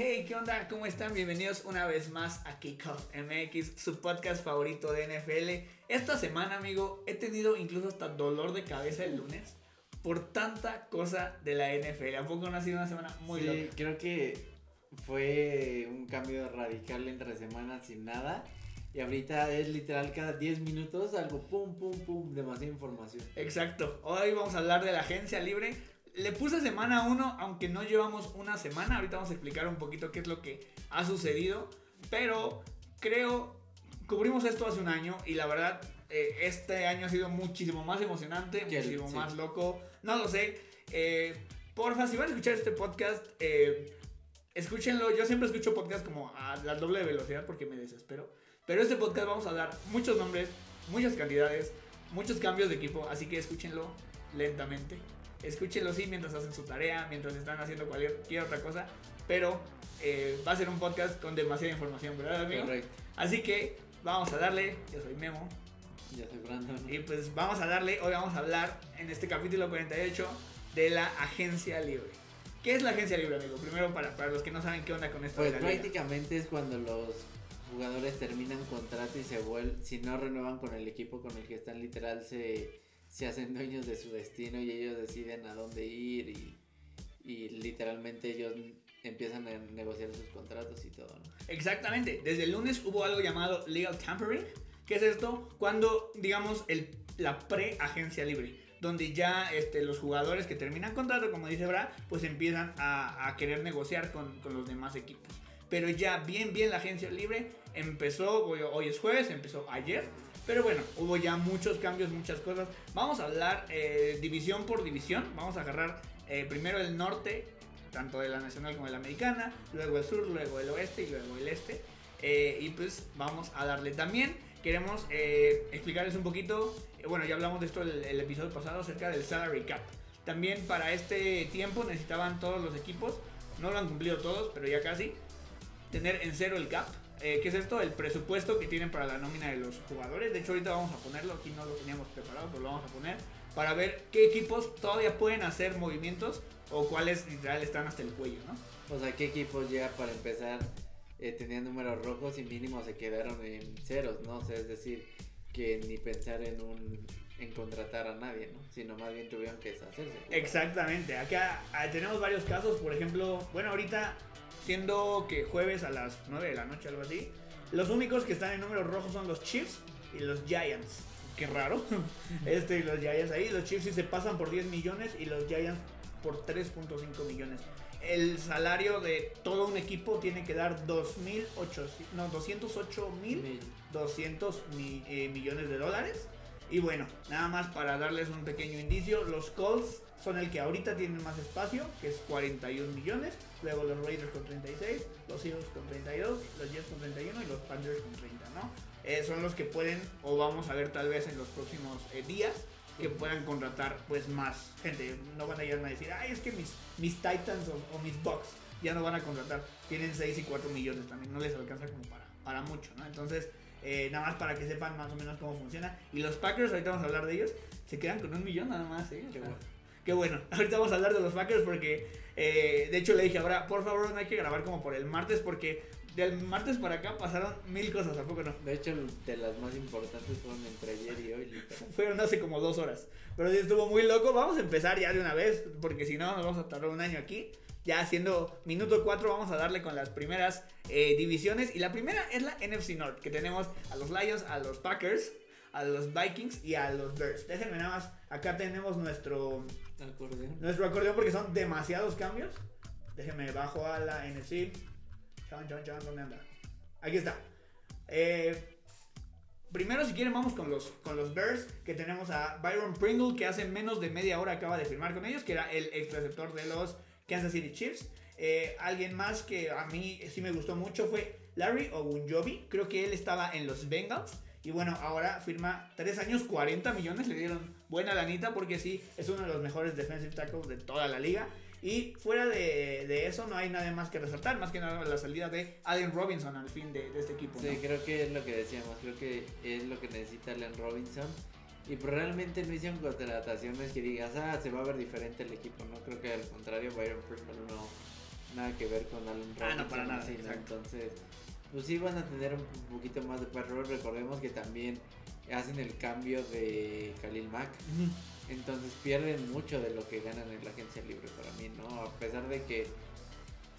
Hey, ¿qué onda? ¿Cómo están? Bienvenidos una vez más a Kickoff MX, su podcast favorito de NFL. Esta semana, amigo, he tenido incluso hasta dolor de cabeza el lunes por tanta cosa de la NFL. ¿A poco no ha sido una semana muy sí, loca? creo que fue un cambio radical entre semanas sin nada. Y ahorita es literal cada 10 minutos algo pum, pum, pum, demasiada información. Exacto. Hoy vamos a hablar de la agencia libre. Le puse semana 1, aunque no llevamos una semana. Ahorita vamos a explicar un poquito qué es lo que ha sucedido. Pero creo, cubrimos esto hace un año y la verdad, eh, este año ha sido muchísimo más emocionante, muchísimo sí. más loco. No lo sé. Eh, porfa, si van a escuchar este podcast, eh, escúchenlo. Yo siempre escucho podcast como a la doble velocidad porque me desespero. Pero este podcast vamos a dar muchos nombres, muchas cantidades, muchos cambios de equipo. Así que escúchenlo lentamente. Escúchenlo sí mientras hacen su tarea, mientras están haciendo cualquier otra cosa. Pero eh, va a ser un podcast con demasiada información, ¿verdad, amigo? Correcto. Así que vamos a darle. Yo soy Memo. Ya soy Brandon. Y pues vamos a darle. Hoy vamos a hablar en este capítulo 48 de la agencia libre. ¿Qué es la agencia libre, amigo? Primero, para, para los que no saben qué onda con esto. Pues de la liga. prácticamente es cuando los jugadores terminan contrato y se vuelven, si no renuevan con el equipo con el que están literal, se, se hacen dueños de su destino y ellos deciden a dónde ir y, literalmente ellos empiezan a negociar sus contratos y todo. Exactamente. Desde el lunes hubo algo llamado legal tampering. ¿Qué es esto? Cuando, digamos, el, la pre-agencia libre. Donde ya este, los jugadores que terminan contrato, como dice Bra, pues empiezan a, a querer negociar con, con los demás equipos. Pero ya bien, bien la agencia libre empezó, hoy, hoy es jueves, empezó ayer. Pero bueno, hubo ya muchos cambios, muchas cosas. Vamos a hablar eh, división por división. Vamos a agarrar eh, primero el norte, tanto de la nacional como de la americana, luego el sur, luego el oeste y luego el este. Eh, y pues vamos a darle también. Queremos eh, explicarles un poquito, eh, bueno, ya hablamos de esto el, el episodio pasado acerca del salary cap. También para este tiempo necesitaban todos los equipos, no lo han cumplido todos, pero ya casi, tener en cero el cap. Eh, ¿Qué es esto? El presupuesto que tienen para la nómina de los jugadores. De hecho, ahorita vamos a ponerlo, aquí no lo teníamos preparado, pero lo vamos a poner para ver qué equipos todavía pueden hacer movimientos o cuáles literal están hasta el cuello, ¿no? O sea, ¿qué equipos ya para empezar eh, tenían números rojos y mínimo se quedaron en ceros, ¿no? O sea, es decir, que ni pensar en un en contratar a nadie, ¿no? Sino más bien tuvieron que deshacerse. Exactamente, acá ah, tenemos varios casos, por ejemplo, bueno, ahorita siendo que jueves a las 9 de la noche, algo así, los únicos que están en números rojos son los Chiefs y los Giants. Qué raro. Este y los Giants ahí, los Chiefs sí se pasan por 10 millones y los Giants por 3.5 millones. El salario de todo un equipo tiene que dar 2.800, no, 208 mil Mil. 200 mi- eh, millones de dólares. Y bueno, nada más para darles un pequeño indicio, los Colts son el que ahorita tienen más espacio, que es 41 millones. Luego los Raiders con 36, los Eagles con 32, los Jets con 31 y los Panthers con 30, ¿no? Eh, son los que pueden, o vamos a ver tal vez en los próximos eh, días, que puedan contratar pues más gente. No van a ir a decir, ay, es que mis, mis Titans o, o mis Bucks ya no van a contratar. Tienen 6 y 4 millones también, no les alcanza como para, para mucho, ¿no? Entonces, eh, nada más para que sepan más o menos cómo funciona. Y los Packers, ahorita vamos a hablar de ellos, se quedan con un millón nada más, ¿eh? Qué bueno. Qué bueno. Ahorita vamos a hablar de los Packers porque, eh, de hecho, le dije ahora, por favor, no hay que grabar como por el martes porque del martes para acá pasaron mil cosas, ¿a poco no? De hecho, de las más importantes fueron entre ayer y hoy, literal. Fueron hace como dos horas. Pero sí estuvo muy loco. Vamos a empezar ya de una vez, porque si no, nos vamos a tardar un año aquí. Ya haciendo minuto 4, vamos a darle con las primeras eh, divisiones. Y la primera es la NFC North, que tenemos a los Lions, a los Packers, a los Vikings y a los Bears. Déjenme nada más, acá tenemos nuestro, Acordeón. nuestro acordeón porque son demasiados cambios. Déjenme bajo a la NFC. Chan, chan, chan, ¿dónde anda? Aquí está. Eh, primero, si quieren, vamos con los, con los Bears. Que tenemos a Byron Pringle, que hace menos de media hora acaba de firmar con ellos, que era el ex receptor de los Kansas City Chiefs. Eh, alguien más que a mí sí me gustó mucho fue Larry Ogunjobi. Creo que él estaba en los Bengals. Y bueno, ahora firma 3 años, 40 millones. Le dieron buena lanita porque sí, es uno de los mejores defensive tackles de toda la liga. Y fuera de, de eso no hay nada más que resaltar, más que nada la salida de Allen Robinson al fin de, de este equipo. Sí, ¿no? creo que es lo que decíamos, creo que es lo que necesita Allen Robinson. Y pues realmente no hicieron contrataciones que digas, ah, se va a ver diferente el equipo, ¿no? Creo que al contrario, Byron Pringle no, nada que ver con Allen Ah, no, Robinson, para nada, así, ¿no? Entonces, pues sí van a tener un poquito más de perro. Recordemos que también hacen el cambio de Khalil Mack. Entonces pierden mucho de lo que ganan en la agencia libre para mí, ¿no? A pesar de que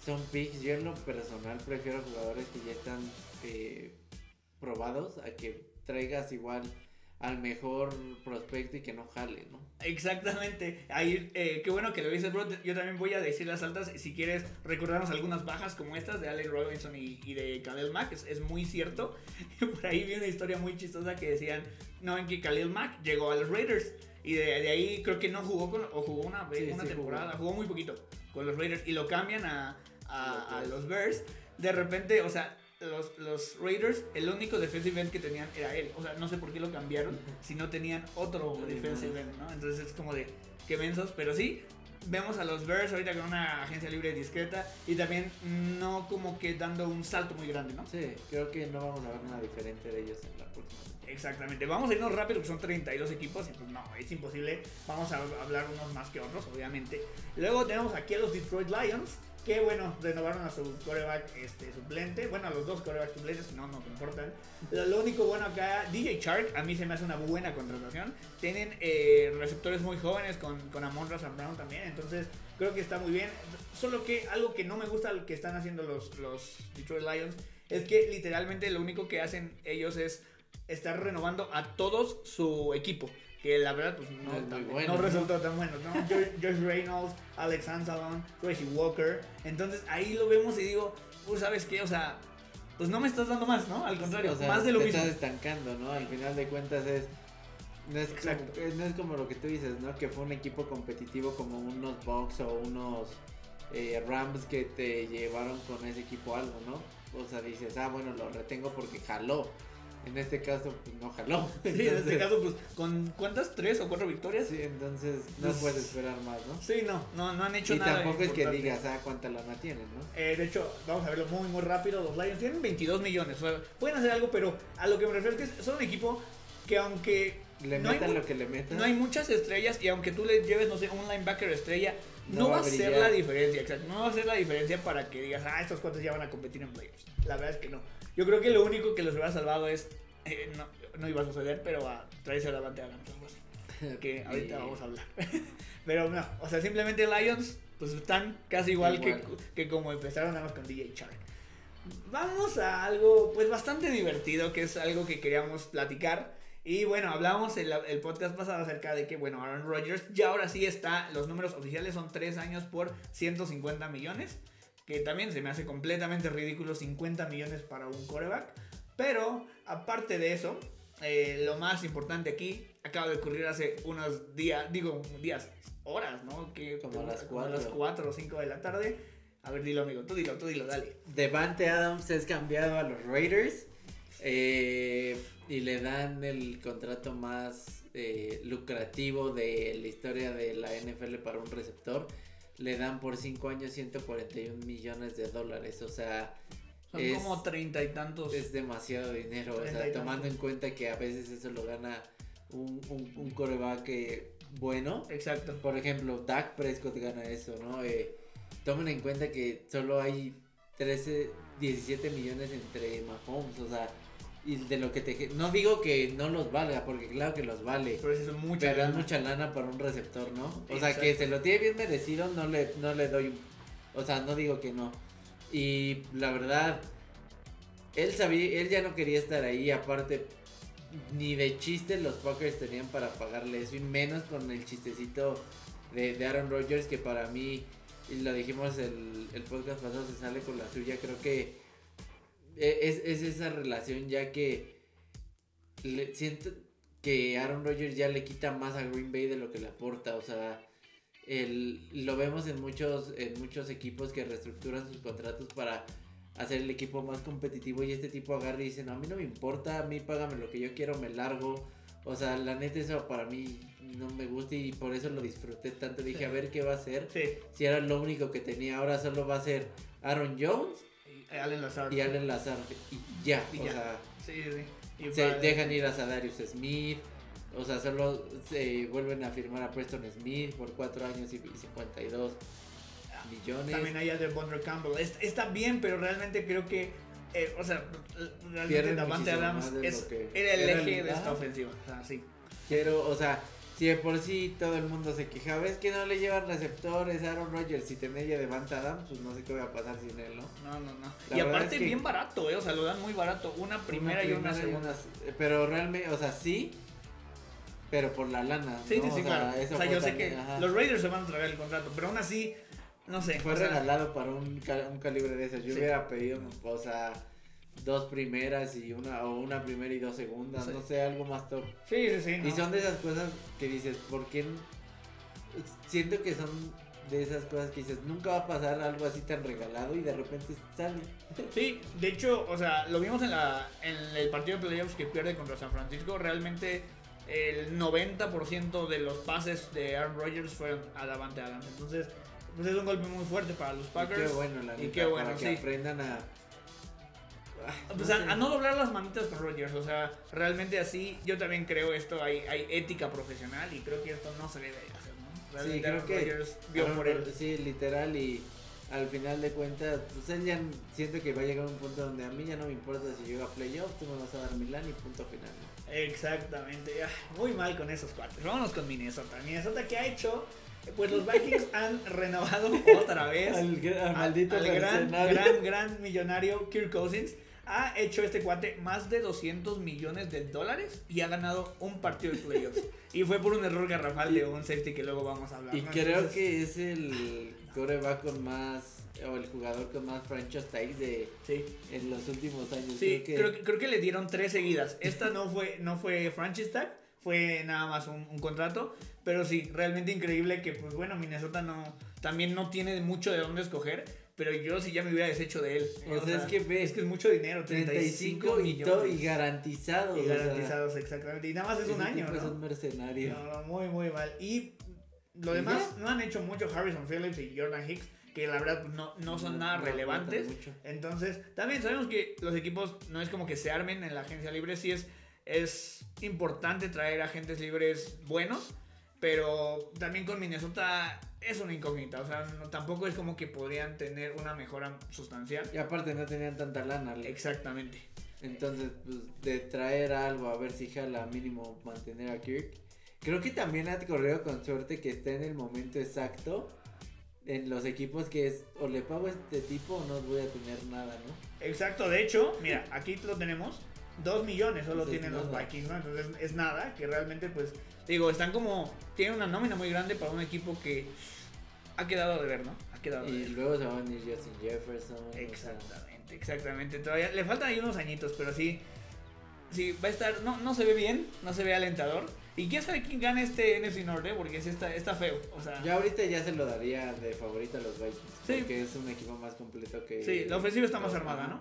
son picks, yo en lo personal prefiero jugadores que ya están eh, probados a que traigas igual al mejor prospecto y que no jale, ¿no? Exactamente. Ahí, eh, qué bueno que lo dices, bro. Yo también voy a decir las altas. Si quieres recordarnos algunas bajas como estas de Allen Robinson y, y de Khalil Mack, es, es muy cierto. Por ahí vi una historia muy chistosa que decían, no, en que Khalil Mack llegó a los Raiders. Y de, de ahí creo que no jugó con, o jugó una, vez Sí, una sí temporada, jugó. jugó. muy poquito con los Raiders y lo cambian a, a, a Los los Bears. De repente, o sea, los, los Raiders, el único defensive end que tenían era él. O sea, no sé por qué lo cambiaron si no tenían otro Nadie defensive end, ¿no? Entonces es como de, qué mensos, pero sí. Vemos a los Bears ahorita con una agencia libre discreta y también no como que dando un salto muy grande, ¿no? Sí, creo que no vamos a ver nada diferente de ellos en la próxima. Exactamente, vamos a irnos rápido, que son 32 equipos y pues no, es imposible. Vamos a hablar unos más que otros, obviamente. Luego tenemos aquí a los Detroit Lions, que bueno, renovaron a su coreback este, suplente. Bueno, a los dos corebacks suplentes, no, no te importan. Lo, lo único bueno acá, DJ Shark, a mí se me hace una buena contratación. Tienen eh, receptores muy jóvenes con, con Amon. Brown también, entonces creo que está muy bien. Solo que algo que no me gusta que están haciendo los, los Detroit Lions es que literalmente lo único que hacen ellos es estar renovando a todos su equipo. Que la verdad, pues no, No tan- bueno, no resultó tan bueno, ¿no? Josh, Reynolds, Alex Ansalon, Tracy Walker. Entonces ahí lo vemos y digo, pues sabes qué, o sea, pues no me estás dando más, ¿no? Al contrario, O sea, más de lo te mismo. estás estancando, ¿no? Al final de cuentas es no es, Exacto. como, no es como lo que tú dices, ¿no? Que fue un equipo competitivo como unos Bucks o unos eh, Rams que te llevaron con ese equipo algo, ¿no? O sea, dices, ah, bueno, lo retengo porque jaló. En este caso, pues no jaló. Sí, en este caso, pues, ¿con cuántas? ¿Tres o cuatro victorias? Sí, entonces no Pues- puedes esperar más, ¿no? Sí, no, no, no han hecho Y nada. tampoco es que digas, ah, cuánta lana tienen, ¿no? Eh, de hecho, vamos a verlo muy, muy rápido. Los Lions tienen 22 millones. O sea, pueden hacer algo, pero a lo que me refiero es que son un equipo que aunque Le no hay metan mu- lo que le metan. no hay muchas estrellas y aunque tú le lleves, no sé, un linebacker estrella, no, va a ser la diferencia, exacto. No va a ser la diferencia para que digas, ah, estos cuantos ya van a competir en playoffs. La verdad es que no. Yo creo que lo único que los hubiera salvado es, eh, no, no iba a suceder, pero a traerse adelante a Kansas City, que ahorita vamos a hablar. pero no, o sea, simplemente Lions, pues están casi igual, Igual. Que, que como empezaron nada más con DJ Shark. Vamos a algo pues bastante divertido, que es algo que queríamos platicar. Y bueno, hablamos el, el podcast pasado acerca de que, bueno, Aaron Rodgers ya ahora sí está, los números oficiales son 3 años por 150 millones, que también se me hace completamente ridículo 50 millones para un coreback. Pero aparte de eso, eh, lo más importante aquí acaba de ocurrir hace unos días, digo días, horas, ¿no? Que, Como a las como a las cuatro. 4 o 5 de la tarde. A ver, dilo amigo, tú dilo, tú dilo, dale. Devante Adams es cambiado a los Raiders eh, y le dan el contrato más eh, lucrativo de la historia de la NFL para un receptor. Le dan por 5 años 141 millones de dólares. O sea, Son Es- como treinta y tantos. es demasiado dinero. O sea, tomando en cuenta que a veces eso lo gana un, un, un coreback eh, bueno. Exacto. Por ejemplo, Dak Prescott gana eso, ¿no? Eh, tomen en cuenta que solo hay 13, 17 millones entre Mahomes, o sea, y de lo que te... No digo que no los valga, porque claro que los vale, Pero es mucha pero es lana. mucha lana para un receptor, ¿no? O sea, que se lo tiene bien merecido, no le, no le doy... O sea, no digo que no. Y la verdad, él sabía, él ya no quería estar ahí, aparte... Ni de chiste los Packers tenían para pagarle eso, y menos con el chistecito de, de Aaron Rodgers, que para mí, y lo dijimos el, el podcast pasado, se sale con la suya. Creo que es, es esa relación ya que le- siento que Aaron Rodgers ya le quita más a Green Bay de lo que le aporta. O sea, el, lo vemos en muchos, en muchos equipos que reestructuran sus contratos para hacer el equipo más competitivo y este tipo agarra y dice, no, a mí no me importa, a mí págame lo que yo quiero, me largo. O sea, la neta eso para mí no me gusta y por eso lo disfruté tanto. Dije, Sí. a ver qué va a. Sí. Si era lo único que tenía, ahora solo va a ser Aaron Jones Allen Lazard. y Allen Lazard y ya. Y o ya. sea, Sí, sí, sí. Y se para- dejan ir a Sadarius Smith. O sea, solo se vuelven a firmar a Preston Smith por 4 años y 52. millones. También hay a Devondre Campbell. Es- Está bien, pero realmente creo que. eh, o sea, realmente Davante Adams es- que era el eje de esta ofensiva. O sea, sí. Quiero, o sea, si de por sí todo el mundo se quejaba, es que no le llevan receptores a Aaron Rodgers y tener ya Devante Adams, pues no sé qué va a pasar sin él, ¿no? No, no, no. La y aparte, es que- bien barato, ¿eh? O sea, lo dan muy barato. Una primera, y una segunda. Pero realmente, o sea, sí, pero por la lana. Sí, ¿no? sí, sí, o claro. O sea, yo sé también, que ajá. los Raiders se van a traer el contrato, pero aún así, no sé. Fue o sea, regalado para un, ca- un calibre de esos. Yo Sí. hubiera pedido, o sea, dos primeras y una, o una primera y dos segundas, Sí. no sé, algo más top. Sí, sí, sí. Y no. son de esas cosas que dices, ¿por qué? Siento que son de esas cosas que dices, nunca va a pasar algo así tan regalado y de repente sale. Sí, de hecho, o sea, lo vimos en, la, en el partido de playoffs que pierde contra San Francisco. Realmente el 90% de los pases de Aaron Rodgers fueron a Davante Adams. Entonces, pues es un golpe muy fuerte para los Y Packers. qué bueno, la y neta, qué bueno, para que sí. aprendan a... Ah, Pues no a, no doblar las manitas con Rodgers, o sea, realmente así, yo también creo esto, hay, hay ética profesional y creo que esto no se debe hacer, ¿no? Sí, Realmente creo Aaron que Rodgers vio Aaron por él. Sí, literal y al final de cuentas, pues él ya siento que va a llegar a un punto donde a mí ya no me importa si llega a playoff, tú me vas a dar Milán y punto final. ¿no? Exactamente, muy mal con esos cuates. Vámonos con Minnesota. Minnesota que ha hecho, pues los Vikings han renovado otra vez Al, maldito al gran, gran, gran millonario Kirk Cousins. Ha hecho este cuate más de 200 millones de dólares y ha ganado un partido de playoffs. y fue por un error garrafal de un safety que luego vamos a hablar. Y ¿no? creo Entonces, que es el coreback con más, o el jugador con más franchise tags de Sí, en los últimos años. sí creo que, creo, creo que le dieron tres seguidas. Esta no fue, no fue franchise tag, fue nada más un, un contrato. Pero sí, realmente increíble que, pues bueno, Minnesota no, también no tiene mucho de dónde escoger. Pero yo sí ya me hubiera deshecho de él. O sea, es que es que es mucho dinero, 35, 35 y, todo, y millones. garantizados. Y o sea, garantizados, exactamente. Y nada más es un año, tipo Es ¿no? un mercenario. No, muy, muy mal. Y lo ¿Y demás, no han hecho mucho Harrison Phillips y Jordan Hicks, que la verdad no, no son nada no relevantes. Entonces, también sabemos que los equipos no es como que se armen en la agencia libre, sí es, es importante traer agentes libres buenos, pero también con Minnesota es una incógnita, o sea, no- tampoco es como que podrían tener una mejora sustancial. Y aparte no tenían tanta lana. le- Exactamente. Entonces, pues, de traer algo a ver si jala mínimo mantener a Kirk. Creo que también ha corrido con suerte que está en el momento exacto en los equipos que es o le pago a este tipo o no voy a tener nada, ¿no? Exacto, de hecho, mira, aquí lo tenemos. Dos millones solo Entonces, tienen los. Vikings, ¿no? Entonces es nada, que realmente pues, digo, están como, tienen una nómina muy grande para un equipo que ha quedado de ver, ¿no? Ha quedado de Y ver. luego se van a ir Justin Jefferson. o sea, Exactamente, exactamente. Todavía le faltan ahí unos añitos, pero sí, sí, va a estar, no, no se ve bien, no se ve alentador. Y quién sabe quién gana este NFC Norte, porque sí está, está feo, o sea, Yo ahorita ya se lo daría de favorito a los Vikings. Sí. Porque es un equipo más completo que. sí, la ofensiva está más armada, ¿no?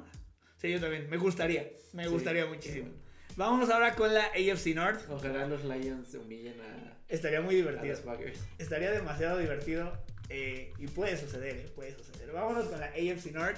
Sí, yo también, me gustaría, me Sí, gustaría muchísimo. bueno. Vámonos ahora con la AFC North. Ojalá los Lions humillen a, Estaría muy a divertido. los Packers. Estaría demasiado divertido eh, y puede suceder, eh, puede suceder. Vámonos con la AFC North.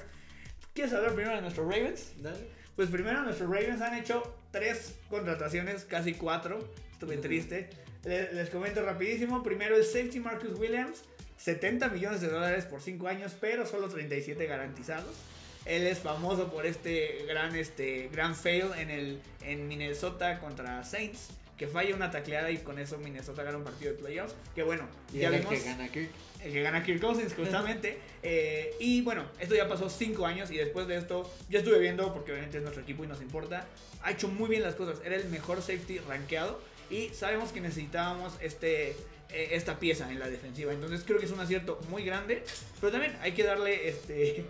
¿Quieres hablar primero de nuestros Ravens? Dale. Pues primero nuestros Ravens han hecho tres contrataciones, casi cuatro. Estuve Ujú. triste. Le- Les, comento rapidísimo. Primero el safety Marcus Williams. 70 millones de dólares por 5 años, pero solo 37 garantizados. Él es famoso por este gran, este, gran fail en, el, en Minnesota contra Saints. Que falla una tacleada y con eso Minnesota gana un partido de playoffs. Que bueno, Y ya el vimos que gana Kirk. el que gana Kirk Cousins justamente. Eh, y bueno, esto ya pasó 5 años y después de esto, yo estuve viendo, porque obviamente es nuestro equipo y nos importa, ha hecho muy bien las cosas. Era el mejor safety rankeado y sabemos que necesitábamos este, eh, esta pieza en la defensiva. Entonces creo que es un acierto muy grande, pero también hay que darle este,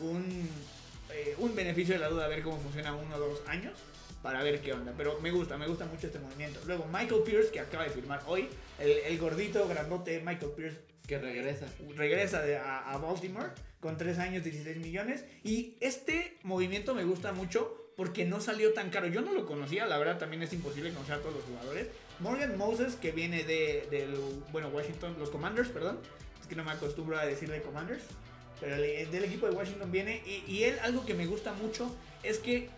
un, eh, un beneficio de la duda a ver cómo funciona uno o dos años. Para ver qué onda, pero me gusta, me gusta mucho este movimiento. Luego Michael Pierce, que acaba de firmar hoy, el, el gordito, grandote Michael Pierce, Que regresa. regresa de- a, a Baltimore con 3 años, 16 millones. Y este movimiento me gusta mucho porque no salió tan caro. Yo no lo conocía, la verdad también es imposible conocer a todos los jugadores. Morgan Moses, que viene de, del, bueno, Washington, los Commanders, perdón. Es que no me acostumbro a decirle Commanders. Pero el- del equipo de Washington viene. Y, y él, algo que me gusta mucho es que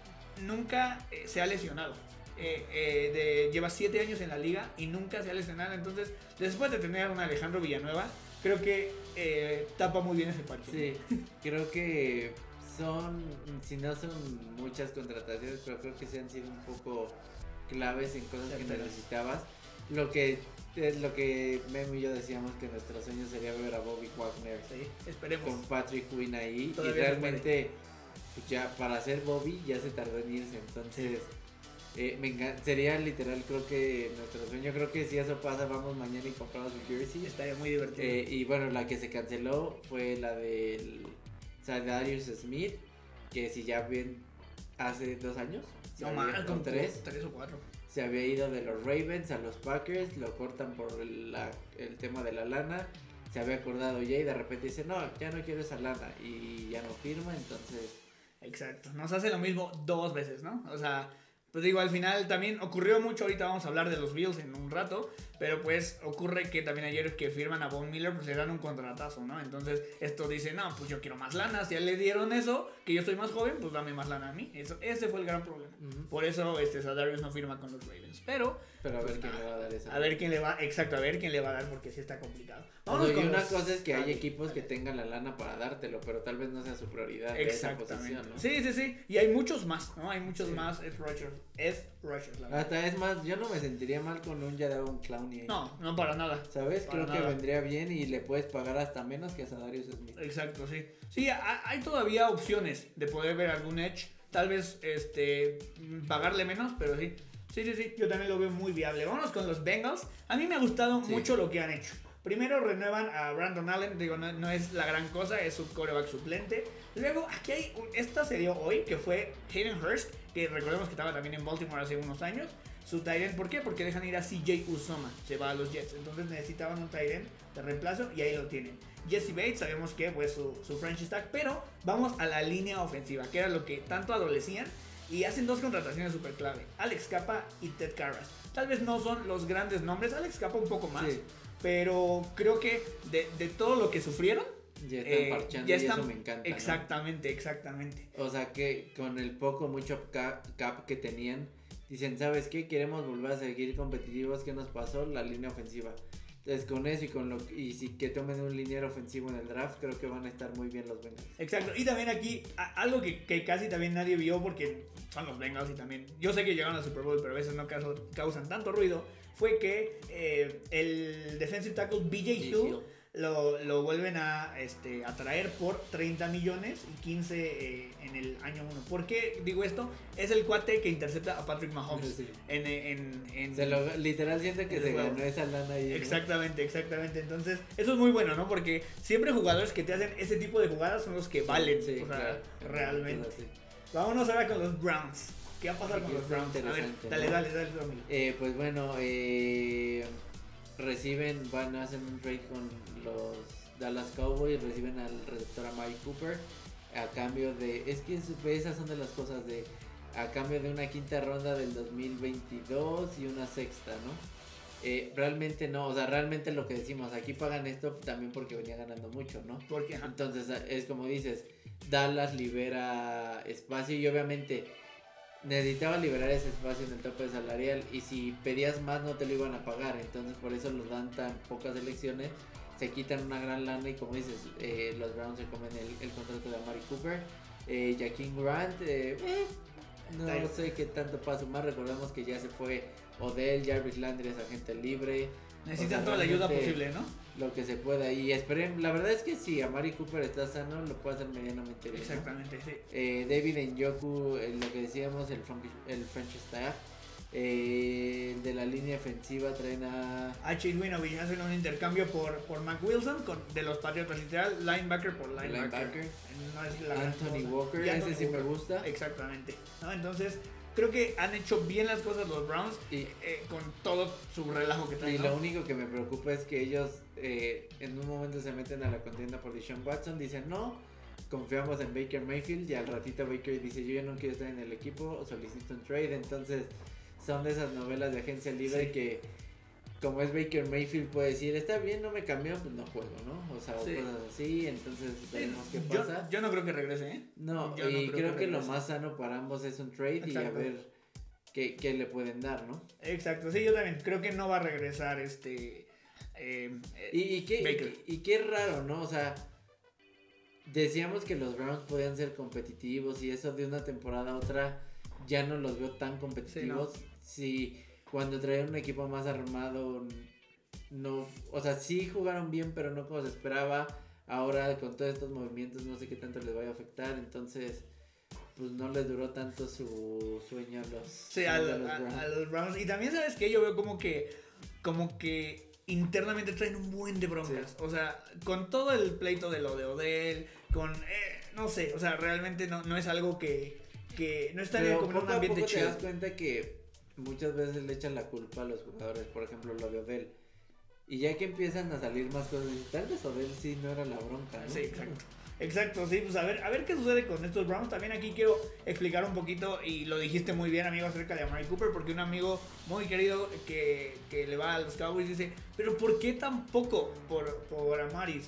nunca eh, se ha lesionado. Eh, eh, de- lleva 7 años en la liga y nunca se ha lesionado. Entonces, después de tener a un Alejandro Villanueva, creo que eh, tapa muy bien ese parche. Sí, creo que son, si no son muchas contrataciones, pero creo que se han sido un poco claves en cosas que necesitabas. Lo que es lo que Memo y yo decíamos que nuestro sueño sería ver a Bobby Wagner Sí, esperemos. con Patrick Quinn ahí Todavía y realmente pues ya para ser Bobby ya se tardó en irse entonces eh, me sería literal creo que nuestro sueño creo que si eso pasa vamos mañana y compramos su jersey Estaría muy divertido. Eh, y bueno la que se canceló fue la del Darius Smith que si ya bien hace dos años no más, con tres tres o cuatro. Se había ido de los Ravens a los Packers, lo cortan por el, la- el tema de la lana, se había acordado ya y de repente dice, no, ya no quiero esa lana y ya no firma, entonces... Exacto. Nos hace lo mismo dos veces, ¿no? O sea, pues digo, al final también ocurrió mucho. Ahorita vamos a hablar de los Bills en un rato. Pero pues ocurre que también ayer que firman a Von Miller, pues le dan un contratazo, ¿no? Entonces, esto dice, no, pues yo quiero más lana. Si a él le dieron eso, que yo soy más joven, pues dame más lana a mí. Eso, ese fue el gran problema. Por eso este Sadarius no firma con los Ravens. Pero, Pero a ver Pues quién le va a dar esa. a ver quién le va, exacto, a ver quién le va a dar porque sí está complicado. O Vámonos sea, y una los- cosa es que hay Ah, equipos que tengan la lana para dártelo, pero tal vez no sea su prioridad de esa posición, ¿no? Sí, sí, sí. Y hay muchos más, ¿no? Hay muchos Sí. más Edge rushers. Edge rushers, la verdad. Hasta es más, yo no me sentiría mal con un Jadavion Clowney No, no para nada. ¿Sabes? para Creo que vendría bien y le puedes pagar hasta menos que a Sadarius Smith. Exacto, sí. Sí, ha- hay todavía opciones de poder ver algún Edge. Tal vez este pagarle menos, pero sí. Sí, sí, sí. Yo también lo veo muy viable. Vámonos con los Bengals. A mí me ha gustado Sí. mucho lo que han hecho. Primero renuevan a Brandon Allen, digo, no, no es la gran cosa, es su coreback suplente. Luego, aquí hay, un- esta se dio hoy, que fue Hayden Hurst, que recordemos que estaba también en Baltimore hace unos años. Su Tyrant, ¿por qué? Porque dejan ir a CJ Usoma, se va a los Jets. Entonces necesitaban un Tyrant de reemplazo y ahí lo tienen. Jesse Bates, sabemos que fue su, su franchise tag, pero vamos a la línea ofensiva, que era lo que tanto adolecían. Y hacen dos contrataciones súper clave, Alex Capa y Ted Carras. Tal vez no son los grandes nombres, Alex Capa un poco más, Sí. pero creo que de, de todo lo que sufrieron, Ya están eh, parchando ya y eso me encanta. ¿no? exactamente, exactamente. O sea que con el poco, mucho ca- cap que tenían, dicen, ¿sabes qué? Queremos volver a seguir competitivos. ¿Qué nos pasó? La línea ofensiva. Entonces con eso y con lo y si que tomen un liniero ofensivo en el draft, creo que van a estar muy bien los Bengals. Exacto, y también aquí a- algo que, que casi también nadie vio porque son los Bengals y también yo sé que llegaron al Super Bowl pero a veces no causan, causan tanto ruido fue que eh, el defensive tackle BJ Hill lo, lo vuelven a, este, a traer por 30 millones y 15 eh, en el año 1. ¿Por qué digo esto? Es el cuate que intercepta a Patrick Mahomes Sí. en, en, en- Se lo, literal siente que se ganó esa lana ahí. ¿no? Exactamente, exactamente. Entonces, eso es muy bueno, ¿no? Porque siempre jugadores que te hacen ese tipo de jugadas son los que valen. Sí, o sea, claro. realmente. Sí. Vámonos ahora con los Browns. ¿Qué va a pasar con los Browns? A ver, dale, ¿no? dale, dale, Romil. Eh, pues bueno, eh, reciben, van a hacer un trade con los Dallas Cowboys, reciben al receptor Amari Cooper a cambio de, es que esas son de las cosas de, a cambio de una quinta ronda del 2022 y una sexta, ¿no? Eh, realmente no, o sea, realmente lo que decimos, aquí pagan esto también porque venía ganando mucho, ¿no? Porque, Entonces es como dices, Dallas libera espacio y obviamente necesitaba liberar ese espacio en el tope salarial y si pedías más no te lo iban a pagar, entonces por eso los dan tan pocas elecciones, se quitan una gran lana y como dices, eh, los Browns se comen el, el contrato de Amari Cooper, eh, Jaquín Grant, eh, eh, no sé qué tanto paso más, recordemos que ya se fue Odell, Jarvis Landry es agente libre, necesitan o sea, toda la ayuda posible, ¿no? lo que se pueda y esperen, la verdad es que si Amari Cooper está sano lo puede hacer medianamente bien. ¿no? Exactamente, sí. Eh, David Njoku, eh, lo que decíamos, el, el French Staff. Eh, de la línea ofensiva traen a. A Chase Winovich hacen un intercambio por, por Mac Wilson con, de los Patriotas, literal, linebacker por linebacker. Linebacker. No es la gran Anthony. Walker, Y ese Anthony sí me gusta. Exactamente. ¿no? Entonces, creo que han hecho bien las cosas los Browns Y, eh, con todo su relajo que y traen. lo ¿no? único que me preocupa es que ellos eh, en un momento se meten a la contienda por Deshaun Watson, dicen no, confiamos en Baker Mayfield y al ratito Baker dice yo ya no quiero estar en el equipo solicito un trade, entonces son de esas novelas de agencia libre Sí. que como es Baker Mayfield puede decir está bien no me cambió pues no juego, ¿no? O sea, Sí. cosas así, entonces veremos qué pasa. yo no creo que regrese, ¿eh? No, Yo no y creo creo, que que, lo más sano para ambos es un trade y a ver qué, qué le pueden dar, ¿no? Exacto, sí, yo también creo que no va a regresar este eh, Y, y qué, Baker. y, y qué raro, ¿no? O sea, decíamos que los Browns podían ser competitivos y eso de una temporada a otra ya no los veo tan competitivos. Si cuando traían un equipo más armado, no, o sea, sí jugaron bien, pero no como se esperaba. Ahora con todos estos movimientos no sé qué tanto les vaya a afectar, entonces pues no les duró tanto su sueño a los, Sí, a los a- Browns. a los Browns. Y también, ¿sabes que Yo veo como que, como que internamente traen un buen de broncas. O sea, con todo el pleito de lo de Odell, con, eh, no sé, o sea, realmente no, no es algo que, que no está bien Pero como en un ambiente poco te chido. das cuenta que muchas veces le echan la culpa a los jugadores, por ejemplo lo de Odell. Y ya que empiezan a salir más cosas, tal vez Odell sí no era la bronca. Sí, exacto. Exacto, sí, pues a ver, a ver qué sucede con estos Browns. También aquí quiero explicar un poquito, y lo dijiste muy bien, amigo, acerca de Amari Cooper, porque un amigo muy querido que, que le va a los Cowboys dice, pero ¿por qué tan poco por, por Amari?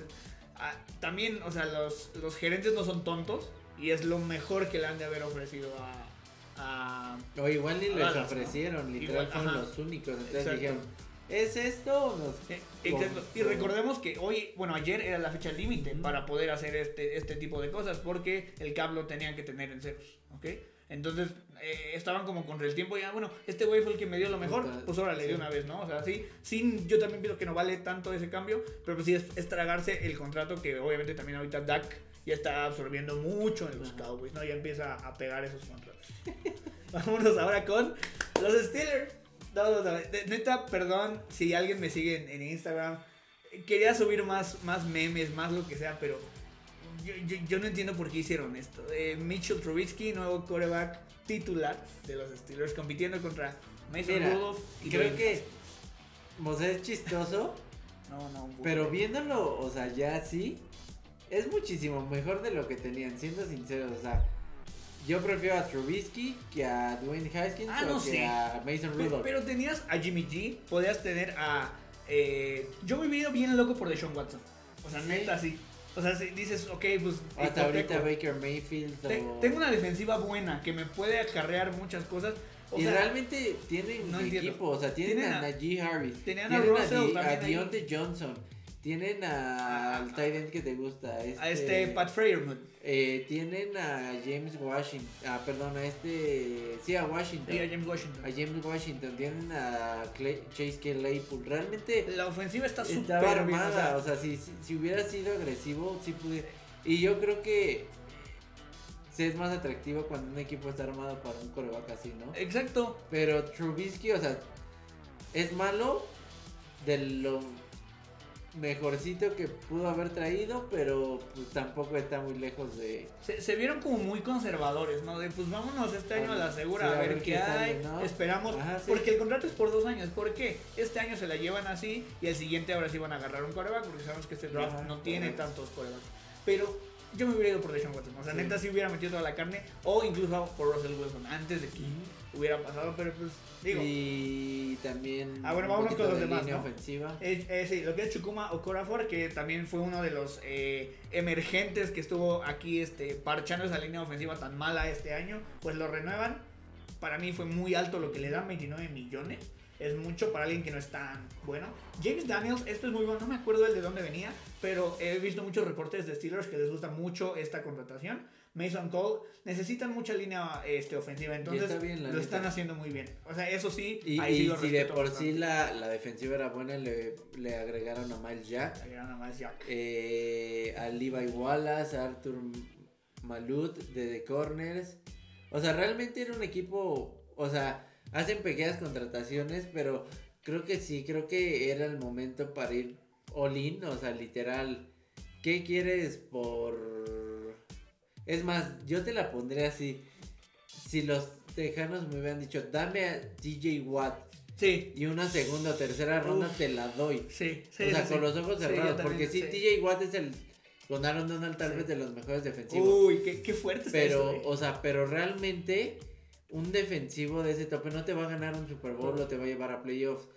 Ah, también, o sea, los, los gerentes no son tontos, y es lo mejor que le han de haber ofrecido a... a O igual ni les Dallas, ¿no? ofrecieron, literal Igual, fueron ajá. los únicos. Entonces Exacto. dijeron, ¿es esto o Eh, Exacto. Y recordemos que hoy, bueno, ayer era la fecha límite para poder hacer este, este tipo de cosas porque el cap lo tenían que tener en ceros, ¿ok? Entonces eh, estaban como contra el tiempo ya, bueno, este güey fue el que me dio lo mejor, pues órale sí. de una vez, ¿no? O sea, sí, sin, yo también pienso que no vale tanto ese cambio, pero pues sí es, es tragarse el contrato que obviamente también ahorita Dak ya está absorbiendo mucho en los Ajá. Cowboys, ¿no? Ya empieza a pegar esos contratos. Vámonos ahora con los Steelers. No, no, no, neta, perdón si alguien me sigue en, en Instagram. Quería subir más, más memes, más lo que sea, pero yo, yo- yo no entiendo por qué hicieron esto. Eh, Mitchell Trubisky, nuevo quarterback titular de los Steelers, compitiendo contra Mason Mira, Rudolph y creo Dwayne que sea, es chistoso, No, no, pero viéndolo, o sea, ya así, es muchísimo mejor de lo que tenían, siendo sinceros, o sea, yo prefiero a Trubisky que a Dwayne Haskins Ah, o no, que a Mason Rudolph. Pero, tenías a Jimmy G, podías tener a. eh, yo me he ido bien loco por Deshaun Watson. O sea, Sí. neta, sí. O sea, si dices, ok, pues. Hasta ahorita Baker Mayfield Te- tengo una defensiva buena que me puede acarrear muchas cosas. O y sea, realmente tienen no equipo, o sea, tienen, Tienen a, a- Najee Harris, tenían a tienen Russell Di- también a ahí. Deontay Johnson, tienen Ah, al tight end que te gusta, este, a este Pat Freyermuth. eh, tienen a James Washington, ah, perdón, a este, sí, a Washington, Y a James Washington. a James Washington, tienen a Clay- Chase Claypool, realmente La ofensiva está súper armada, o sea, o sea, si, si, si hubiera sido agresivo, sí pude, y yo creo que sí es más atractivo cuando un equipo está armado para un coreback así, ¿no? exacto. Pero Trubisky, o sea, es malo de lo mejorcito que pudo haber traído, pero pues tampoco está muy lejos de... Se, se vieron como muy conservadores, ¿no? De pues vámonos este año a la segura Sí, a ver qué hay. sale, ¿no? Esperamos. Ajá, sí. Porque el contrato es por dos años. ¿Por qué? Este año se la llevan así y el siguiente ahora sí van a agarrar un coreback porque sabemos que este draft Ajá, no tiene correcto. tantos corebacks. Pero yo me hubiera ido por Deshaun Watson. O sea, Sí. neta sí hubiera metido toda la carne o incluso por Russell Wilson antes de que hubiera pasado. Pero pues digo. Y también... Ah, bueno, vámonos con los de demás, ¿no? ofensiva. Eh, eh, sí, lo que es Chukuma Okorafor, que también fue uno de los eh, emergentes que estuvo aquí este, parchando esa línea ofensiva tan mala este año, pues lo renuevan. Para mí fue muy alto lo que le dan, 29 millones. Es mucho para alguien que no es tan bueno. James Daniels, esto es muy bueno, no me acuerdo el de dónde venía, pero he visto muchos reportes de Steelers que les gusta mucho esta contratación. Mason Cole, necesitan mucha línea este, ofensiva, entonces está bien, lo neta. están haciendo muy bien. O sea, eso sí, Y, ahí sí y lo si de por bastante. sí la, la defensiva era buena, le, le agregaron a Miles Jack. Era nada más Jack. eh, a Levi Wallace, a Arthur Malut de The Corners. O sea, realmente era un equipo, o sea, hacen pequeñas contrataciones, pero creo que sí, creo que era el momento para ir all in, o sea, literal. ¿Qué quieres por...? Es más, yo te la pondré así. Si los tejanos me hubieran dicho, dame a TJ Watt Sí, y una segunda o tercera ronda, Uf. te la doy. sí, sí. o sea, sí, con sí. los ojos cerrados. porque sí. TJ Watt es el. Con Aaron Donald tal vez de los mejores defensivos. Uy, qué, qué fuerte está pero, eso, o sea, pero realmente. Un defensivo de ese tope no te va a ganar un Super Bowl o te va a llevar a playoffs.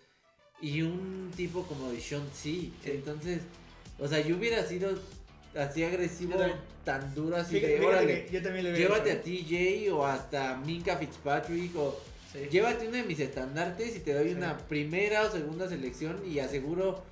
Y un tipo como Dishon sí. Sí. Entonces, o sea, yo hubiera sido así agresivo, tan duro así Fíjate- de órale. yo también le Llévate hecho, a TJ o hasta Minka Fitzpatrick o sí. Llévate uno de mis estandartes y te doy Sí. una primera o segunda selección y aseguro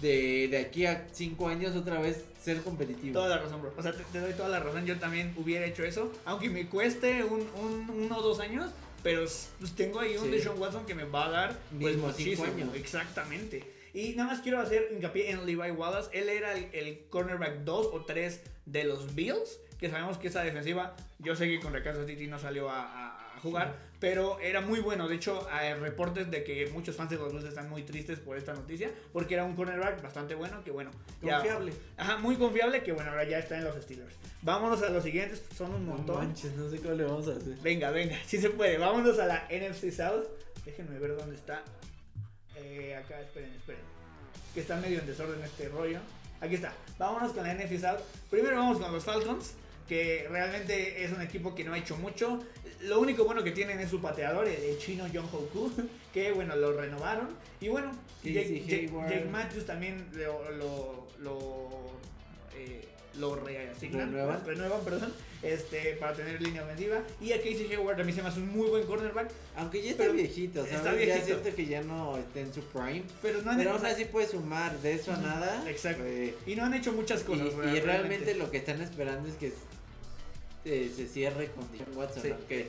de, de aquí a cinco años otra vez ser competitivo. Toda la razón, bro. O sea, te, te doy toda la razón. Yo también hubiera hecho eso. Aunque me cueste un, un, uno o dos años. Pero pues, tengo ahí un Sí. Deshaun Watson que me va a dar pues, Mismo cinco muchísimo. años. Exactamente. Y nada más quiero hacer hincapié en Levi Wallace. Él era el, el cornerback 2 o 3 de los Bills. Que sabemos que esa defensiva, yo sé que con Kansas City no salió a, a- a jugar, pero era muy bueno. De hecho, hay reportes de que muchos fans de los Bills están muy tristes por esta noticia, porque era un cornerback bastante bueno, que bueno, ya- Confiable. Ajá, muy confiable que bueno, ahora ya está en los Steelers. Vámonos a los siguientes, son un No montón. manches, no sé cómo le vamos a hacer. venga, venga, sí se puede. Vámonos a la NFC South. Déjenme ver dónde está. Eh, acá, esperen, esperen. Que está medio en desorden este rollo. Aquí está. Vámonos con la NFC South. Primero vamos con los Falcons. Que realmente es un equipo que no ha hecho mucho. Lo único bueno que tienen es su pateador, el, el chino John Hoku. Que bueno, lo renovaron. Y bueno, Jake, Jake- Hayward. Jake Matthews también lo, lo, lo, eh, lo reasignan, Renuevan. renuevan, perdón, este, para tener línea ofensiva. Y a Casey Hayward a mí se me hace un muy buen cornerback, Aunque ya está viejito, ¿sabes? está Ya viejito. siento que ya no está en su prime. pero no han Pero hecho, puede sumar de eso a nada. Exacto. eh, y no han hecho muchas y, cosas. y realmente lo que están esperando es que eh, se cierre con Deshaun Watson. Sí. Eh,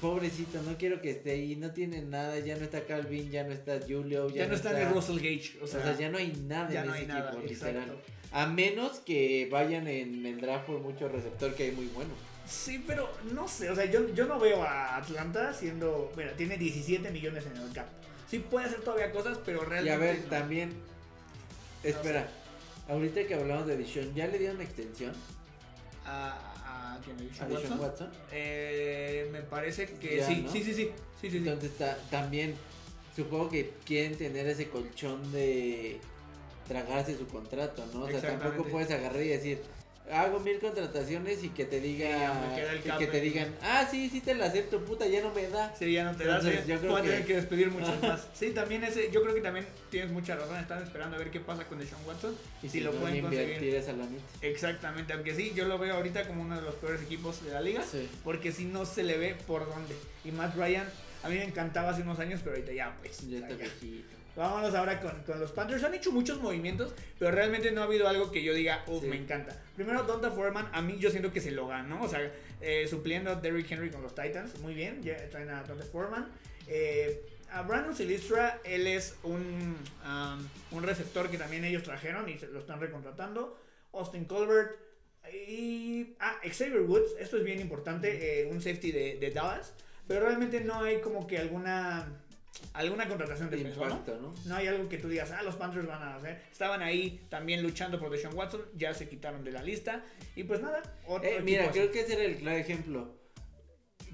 pobrecito, no quiero que esté ahí. No tiene nada. Ya no está Calvin, ya no está Julio. Ya, ya no está en Russell Gage, o O sea, ya no hay nada ya en no ese hay nada, equipo, literal. exacto. A menos que vayan en el draft por mucho receptor que hay muy bueno. Sí, pero no sé, o sea, yo, yo no veo a Atlanta siendo, mira, tiene 17 millones en el cap. Sí puede hacer todavía cosas, pero Y realmente a ver, no. también. Espera, ahorita que hablamos de Dishon, ¿ya le dieron extensión a, a, ¿quién a Watson. Watson? Eh, me parece que Ya, sí, ¿no? sí, sí, sí, sí, sí, sí. Entonces ta- también supongo que quieren tener ese colchón de tragarse su contrato, ¿no? O sea, tampoco puedes agarrar y decir, hago mil contrataciones y que te diga y que te digan, ah, sí, sí te la acepto, puta, ya no me da. Sí, ya no te eh, yo creo que- tener que despedir muchos más. Sí, también ese, yo creo que también tienes mucha razón, están esperando a ver qué pasa con Deshaun Watson Y si lo no, pueden conseguir. esa. Exactamente, aunque sí, yo lo veo ahorita como uno de los peores equipos de la liga, Sí. porque si no se le ve por dónde. Y Matt Ryan, a mí me encantaba hace unos años, pero ahorita ya, pues. Ya está viejito. Vámonos ahora con, con los Panthers. Han hecho muchos movimientos, pero realmente no ha habido algo que yo diga, uff, Sí. me encanta. Primero, Donta Foreman, a mí yo siento que se lo ganó. O sea, eh, supliendo a Derrick Henry con los Titans. Muy bien, ya traen a Donta Foreman. Eh, a Brandon Silistra, él es un, um, un receptor que también ellos trajeron y se lo están recontratando. Austin Colbert. Y. Ah, Xavier Woods, esto es bien importante, eh, un safety de, de Dallas. Pero realmente no hay como que alguna. Alguna contratación de peso, ¿no? Impacto, ¿no? No hay algo que tú digas, ah, los Panthers van a hacer. Estaban ahí también luchando por Deshaun Watson, ya se quitaron de la lista. Y pues nada, otro Eh, mira, creo que ese era el claro ejemplo.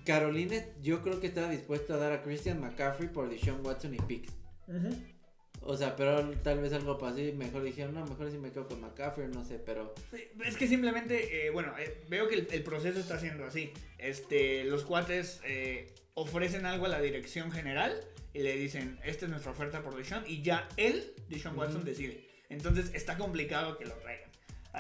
Carolina, yo creo que estaba dispuesto a dar a Christian McCaffrey por Deshaun Watson y picks. Ujú. O sea, pero tal vez algo pasó y mejor dijeron, no, mejor si me quedo con McCaffrey, no sé, pero Sí, Es que simplemente, eh, bueno, eh, veo que el, el proceso está siendo así. Este, los cuates ofrecen algo a la dirección general y le dicen, esta es nuestra oferta por Deshaun y ya él, Deshaun Watson, Ujú. decide. Entonces está complicado que lo traigan.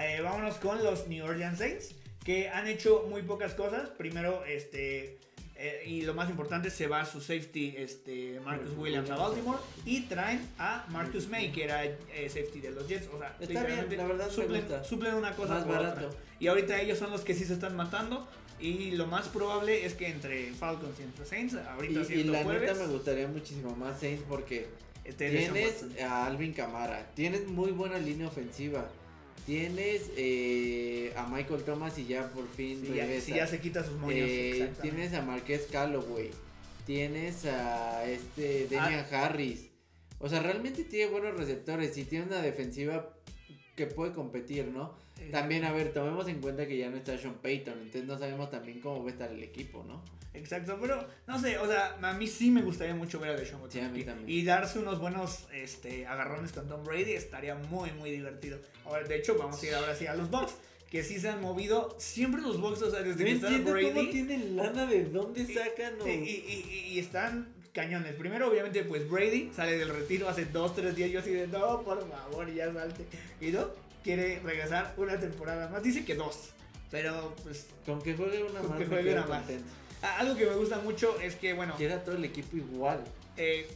Eh, vámonos con los New Orleans Saints, que han hecho muy pocas cosas. Primero, este, eh, y lo más importante, se va su safety, este, Marcus Williams a. Baltimore y traen a Marcus May, que era eh, safety de los Jets. O sea, Está bien, la verdad suplen, suplen una cosa más por barato. otra. Y ahorita ellos son los que sí se están matando. Y lo más probable es que entre Falcons y entre Saints, ahorita Y, y la jueves, neta me gustaría muchísimo más Saints porque Deshaun tienes a Alvin Camara, tienes muy buena línea ofensiva, tienes eh, a Michael Thomas y ya por fin Sí, ya, regresa. sí, ya se quita sus moños. Eh, tienes a Marqués Calloway, tienes a este Damian Ah. Harris. O sea, realmente tiene buenos receptores y tiene una defensiva que puede competir, ¿no? También, a ver, tomemos en cuenta que ya no está Sean Payton, entonces no sabemos también cómo va a estar el equipo, ¿no? Exacto, pero no sé, o sea, a mí sí me gustaría mucho ver a Deshaun Watson Sí, a mí también. Y darse unos buenos este, agarrones con Tom Brady estaría muy, muy divertido. Ahora, de hecho, vamos a ir ahora sí a los Bucks, que sí se han movido. Siempre los Bucks, o sea, desde que está Brady. tienen lana, de dónde sacan Y, y- y- y están cañones. Primero, obviamente, pues Brady sale del retiro hace dos, tres días. Yo así de, no, por favor, ya salte. Y no, quiere regresar una temporada más. Dice que dos. Pero, pues, Con que juegue una Con más, que juegue una más. algo que me gusta mucho es que, bueno, Queda todo el equipo igual. eh,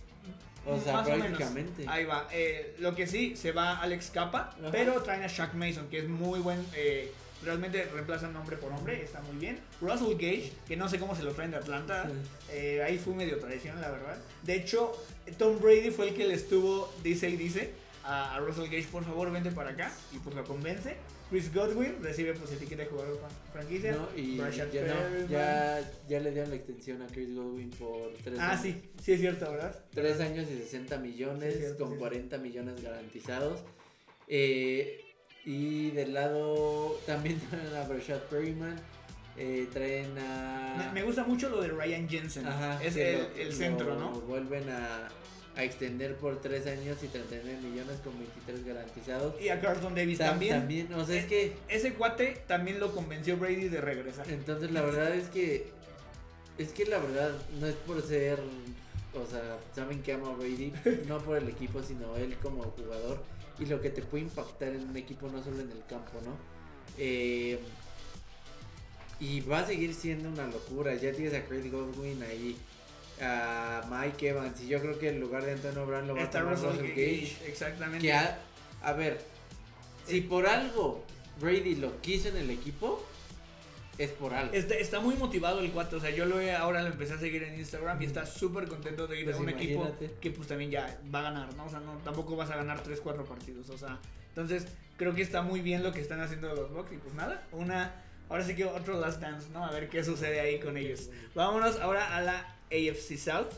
O sea, Más o menos. prácticamente. Ahí va. Eh, lo que sí, se va Alex Capa, Ajá. pero traen a Shaq Mason, que es muy buen. eh, realmente reemplazan nombre por nombre, está muy bien. Russell Gage, que no sé cómo se lo traen de Atlanta. Sí. eh, ahí fue medio traición, la verdad. De hecho, Tom Brady fue el que le estuvo, dice y dice, a, a Russell Gage, por favor, vente para acá. Y pues lo convence. Chris Godwin recibe pues etiqueta de jugador fran- franquicia. No, y ya, no, ya, ya le dieron la extensión a Chris Godwin por tres Ah, años. sí, sí es cierto, ¿verdad? Tres años y 60 millones, Sí, cierto, con sí. 40 millones garantizados. Eh, y del lado también traen a Brashad Perryman. eh, traen a. Me, me gusta mucho lo de Ryan Jensen. Ajá, es el, el centro, lo ¿no? Vuelven a, a extender por tres años y 39 millones con 23 garantizados. Y a Carlton Davis Tam- también. También, o sea, es que. Ese cuate también lo convenció Brady de regresar. Entonces la verdad es que es que la verdad no es por ser, o sea, saben que amo a Brady, no por el equipo, sino él como jugador y lo que te puede impactar en un equipo no solo en el campo, ¿no? Eh, y va a seguir siendo una locura. Ya tienes a Chris Godwin ahí, a Mike Evans y yo creo que en lugar de Antonio Brown lo va a Está tomar Russell Russell Gage, Gage. exactamente. Que a, a ver, si por algo Brady lo quiso en el equipo, es por algo. Está, está muy motivado el cuate, o sea, yo lo he, ahora lo empecé a seguir en Instagram y está súper contento de ir Pues a un equipo que pues también ya va a ganar, ¿no? O sea, no, tampoco vas a ganar 3, 4 partidos, o sea, entonces creo que está muy bien lo que están haciendo los Bucks y pues nada, una, ahora sí que otro Last Dance, ¿no? A ver qué sucede ahí con ellos. Vámonos ahora a la AFC South.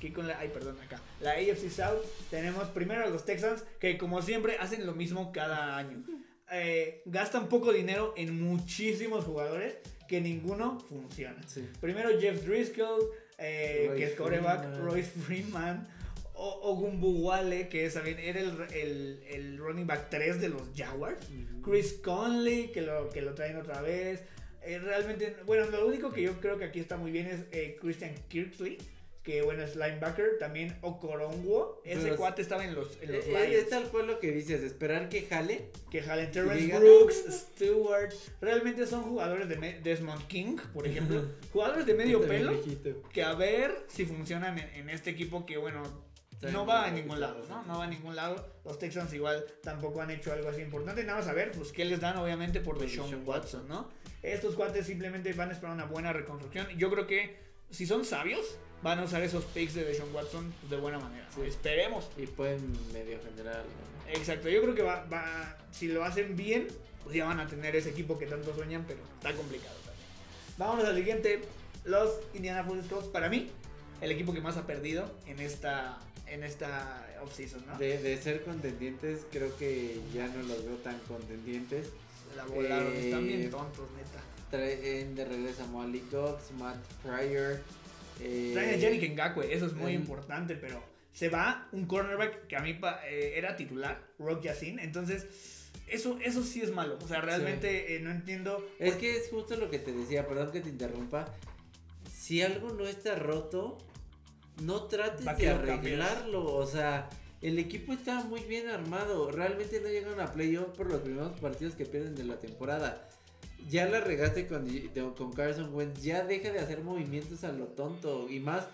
Que con la, ay, perdón, acá. La AFC South tenemos primero a los Texans, que como siempre hacen lo mismo cada año. Eh, gastan poco dinero en muchísimos jugadores que ninguno funciona. Sí. Primero Jeff Driscoll, eh, que es coreback. Royce Freeman, o Ogumbuwale, que es, también era el, el, el running back 3 de los Jaguars. Chris Conley, que lo, que lo traen otra vez. Eh, realmente, bueno, lo único que yo creo que aquí está muy bien es eh, Christian Kirkley, que bueno, es linebacker. También Okoronwo, ese Pero- cuate estaba en los, en los Eh, eh, es tal cual lo que dices, esperar que jale. Que jalen Terrence Brooks, "Ah". Stewart. Realmente son jugadores de Desmond King, por ejemplo. jugadores de medio pelo. viejito. Que a ver si funcionan en, en este equipo que, bueno, no va a ningún lado. ¿no? No va a ningún lado. Los Texans igual tampoco han hecho algo así importante. Nada más a ver, pues, qué les dan, obviamente, por Deshaun Watson, ¿no? Estos cuates simplemente van a esperar una buena reconstrucción. Yo creo que, si son sabios, van a usar esos picks de Deshaun Watson pues, de buena manera. Sí. Esperemos. Y pueden medio generar algo. ¿no? Exacto, yo creo que va, va, si lo hacen bien, pues ya van a tener ese equipo que tanto sueñan, pero está complicado también. Vámonos al siguiente, los Indianapolis Colts. Para mí, el equipo que más ha perdido en esta, en esta offseason, ¿no? De, de ser contendientes, creo que ya no los veo tan contendientes. La volaron, Eh, están bien tontos, neta. Traen de regreso a Molly Cox, Matt Pryor. Eh, Traen a Yannick Ngakwe, eso es muy eh, importante, pero se va un cornerback que a mí eh, era titular, Rock Yassin, entonces eso, eso sí es malo. O sea, realmente eh, no entiendo. Es que es justo lo que te decía, perdón que te interrumpa. Si algo no está roto, no trates ¿Pa' qué de arreglarlo. O sea, el equipo está muy bien armado. Realmente no llegan a playoff por los primeros partidos que pierden de la temporada. Ya la regaste con, Carson Wentz. Ya deja de hacer movimientos a lo tonto. Y más,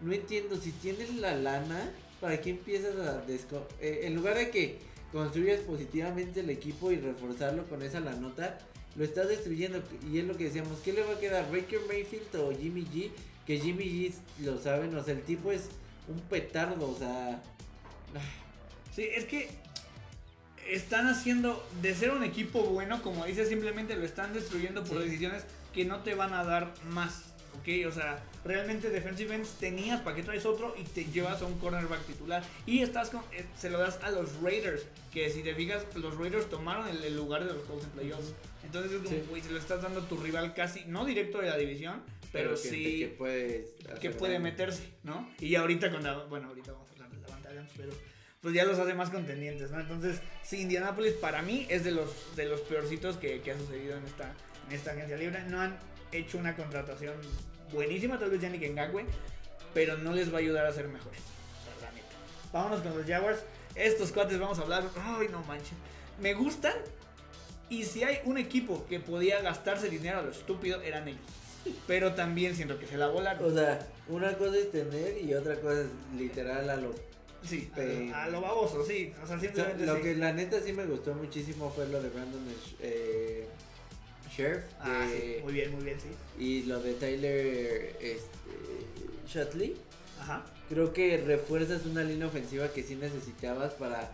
no entiendo, si tienes la lana, ¿para qué empiezas a desco eh, En lugar de que construyas positivamente el equipo y reforzarlo con esa la nota, lo estás destruyendo. Y es lo que decíamos, ¿qué le va a quedar? ¿Baker Mayfield o Jimmy G? Que Jimmy G lo saben, o sea, el tipo es un petardo, o sea... Sí, es que están haciendo de ser un equipo bueno, como dice, simplemente lo están destruyendo por Sí. decisiones que no te van a dar más. ¿Ok? O sea, realmente defensive ends tenías, ¿para qué traes otro? Y te llevas a un cornerback titular. Y estás con, eh, se lo das a los Raiders. Que si te fijas, los Raiders tomaron el, el lugar de los Colts en playoffs. Entonces es como, Sí. güey, se lo estás dando a tu rival casi, no directo de la división, pero, que, sí que puede, que puede meterse, ¿no? Y ahorita con la, bueno, ahorita vamos pero pues ya los hace más contendientes, ¿no? Entonces, sí, Indianapolis para mí es de los de los peorcitos que, ha sucedido en esta en esta agencia libre. No han hecho una contratación buenísima, tal vez Yannick Ngakwe, pero no les va a ayudar a ser mejores. Vámonos con los Jaguars. Estos cuates vamos a hablar, ay, no manches. Me gustan y si hay un equipo que podía gastarse dinero a lo estúpido eran ellos. Pero también siento que se la volaron. O sea, una cosa es tener y otra cosa es literal a lo Sí, Eh, a, lo baboso, sí. O sea, O sea, simplemente lo sí. que la neta sí me gustó muchísimo fue lo de Brandon eh, Sheriff Ah, de- sí, muy bien, muy bien, sí. y lo de Tyler este, Shotley. Ajá. Creo que refuerzas una línea ofensiva que sí necesitabas para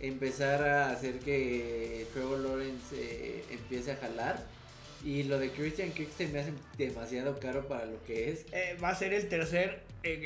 empezar a hacer que Trevor Lawrence eh, empiece a jalar. Y lo de Christian Kirk se me hace demasiado caro para lo que es. Eh, va a ser el tercer eh,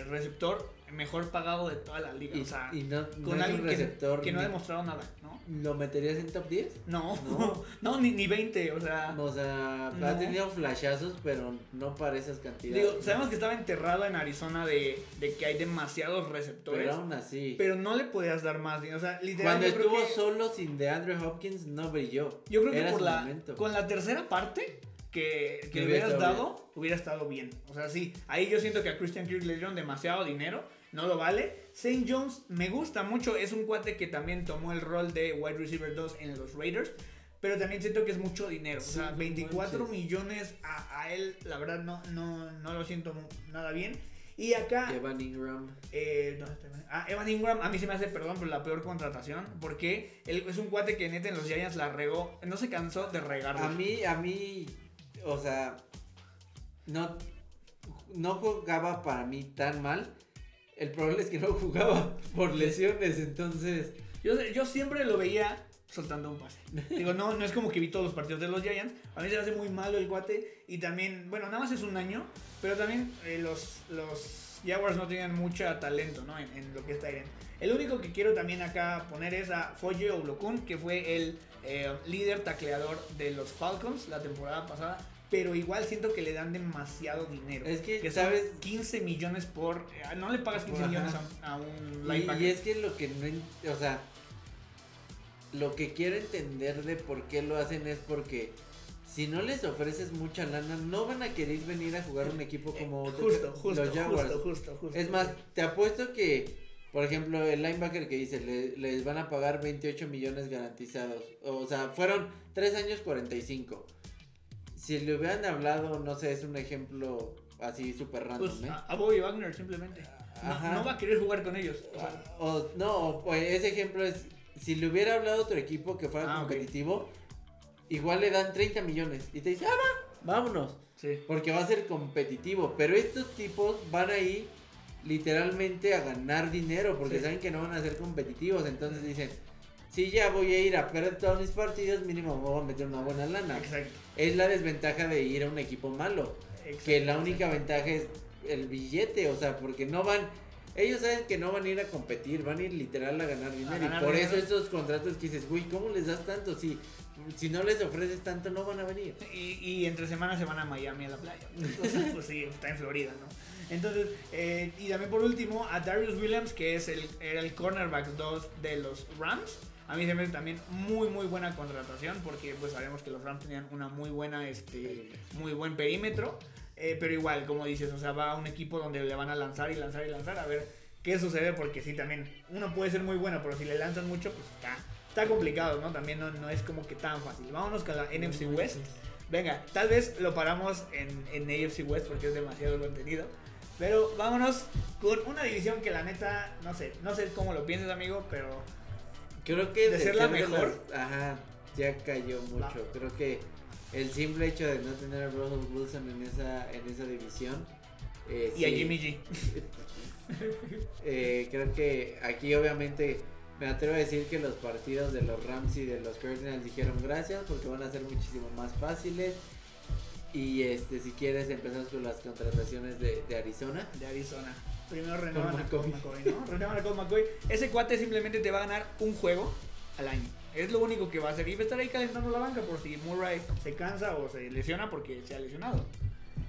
eh, receptor mejor pagado de toda la liga. Y, o sea, y no, no con alguien que- no ha demostrado nada, ¿no? ¿Lo meterías en top 10? No, No. no, ni, ni 20, o sea. O sea, No. ha tenido flashazos, pero no para esas cantidades. Digo, sabemos que estaba enterrado en Arizona de, de que hay demasiados receptores. Pero aún así. Pero no le podías dar más. O sea, literal. Cuando estuvo que- solo sin DeAndre Hopkins, no brilló. Yo creo que Era por la, momento. con la tercera parte que, que Que hubieras dado, hubiera estado bien. O sea, sí, ahí yo siento que a Christian Kirk le dieron demasiado dinero, no lo vale. St. Jones me gusta mucho, es un cuate que también tomó el rol de wide receiver 2 en los Raiders. Pero también siento que es mucho dinero. o sea, no 24 manches. millones a, a él, la verdad, no, no, no lo siento nada bien. Y acá, Evan Ingram. eh, ¿dónde está Evan? Ah, Evan Ingram, a mí se me hace, perdón, pero la peor contratación. Porque él es un cuate que neta en los Giants la regó. No se cansó de regarla. A mí, a mí, o sea, no, no jugaba para mí tan mal. El problema es que no jugaba por lesiones, entonces. Yo, yo siempre lo veía soltando un pase. Digo, no, no es como que vi todos los partidos de los Giants. A mí se me hace muy malo el cuate. Y también, bueno, nada más es un año. Pero también eh, los, los Jaguars no tenían mucho talento, ¿no? En, en lo que es Tyrant. El único que quiero también acá poner es a Foye Oblokun, que fue el eh, líder tacleador de los Falcons la temporada pasada. Pero igual siento que le dan demasiado dinero. Es que, que ¿sabes? 15 millones por. eh, No le pagas 15 Ajá. millones a, a un Y, linebacker. y es que lo que no, o sea, lo que quiero entender de por qué lo hacen es porque si no les ofreces mucha lana, no van a querer venir a jugar un equipo como Eh, justo, justo, los Jaguars. justo, justo, justo. Es más, te apuesto que, por ejemplo, el linebacker que dice, le- les van a pagar 28 millones garantizados. O sea, fueron 3 años 45. Si le hubieran hablado, no sé, es un ejemplo así súper random, Pues ¿eh? a, Bobby Wagner simplemente. No, Ajá. no va a querer jugar con ellos. O sea, O, no, o ese ejemplo es, si le hubiera hablado a otro equipo que fuera Ah, competitivo, igual le dan 30 millones. Y te dice, ah, va, vámonos. sí. Porque va a ser competitivo. Pero estos tipos van a ir literalmente a ganar dinero. Porque Sí. saben que no van a ser competitivos. Entonces dicen, si ya voy a ir a perder todos mis partidos, mínimo me voy a meter una buena lana. Exacto. Es la desventaja de ir a un equipo malo. Que la única ventaja es el billete. O sea, porque no van... Ellos saben que no van a ir a competir, van a ir literal a ganar dinero. ganar y por dinero. eso estos contratos que dices, güey, ¿cómo les das tanto? Si, si no les ofreces tanto, no van a venir. Y, y entre semanas se van a Miami a la playa. Entonces, pues sí, está en Florida, ¿no? Entonces, eh, y también por último, a Darius Williams, que es el, era el cornerback 2 de los Rams. A mí se me hace también muy, muy buena contratación, porque pues sabemos que los Rams tenían una muy buena, este, muy buen perímetro. Eh, pero igual, como dices, o sea, va a un equipo donde le van a lanzar y lanzar y lanzar a ver qué sucede, porque sí, también uno puede ser muy bueno, pero si le lanzan mucho, pues está, está complicado, ¿no? También no, no es como que tan fácil. Vámonos con la NFC West. Venga, tal vez lo paramos en, en AFC West porque es demasiado contenido. Pero vámonos con una división que la neta, no sé, no sé cómo lo piensas, amigo, pero Creo que De ser la mejor. las- ajá, ya cayó mucho. Creo que el simple hecho de no tener a Russell Wilson en esa, en esa división. eh, y a Jimmy G. eh, creo que aquí obviamente me atrevo a decir que los partidos de los Rams y de los Cardinals dijeron gracias porque van a ser muchísimo más fáciles. Y este, si quieres empezamos con las contrataciones de, de Arizona. de Arizona. Primero renuevan a. Colt McCoy, ¿no? Renuevan a Colt McCoy. Ese cuate simplemente te va a ganar un juego al año. Es lo único que va a hacer. Y va a estar ahí calentando la banca por si Murray se cansa o se lesiona porque se ha lesionado.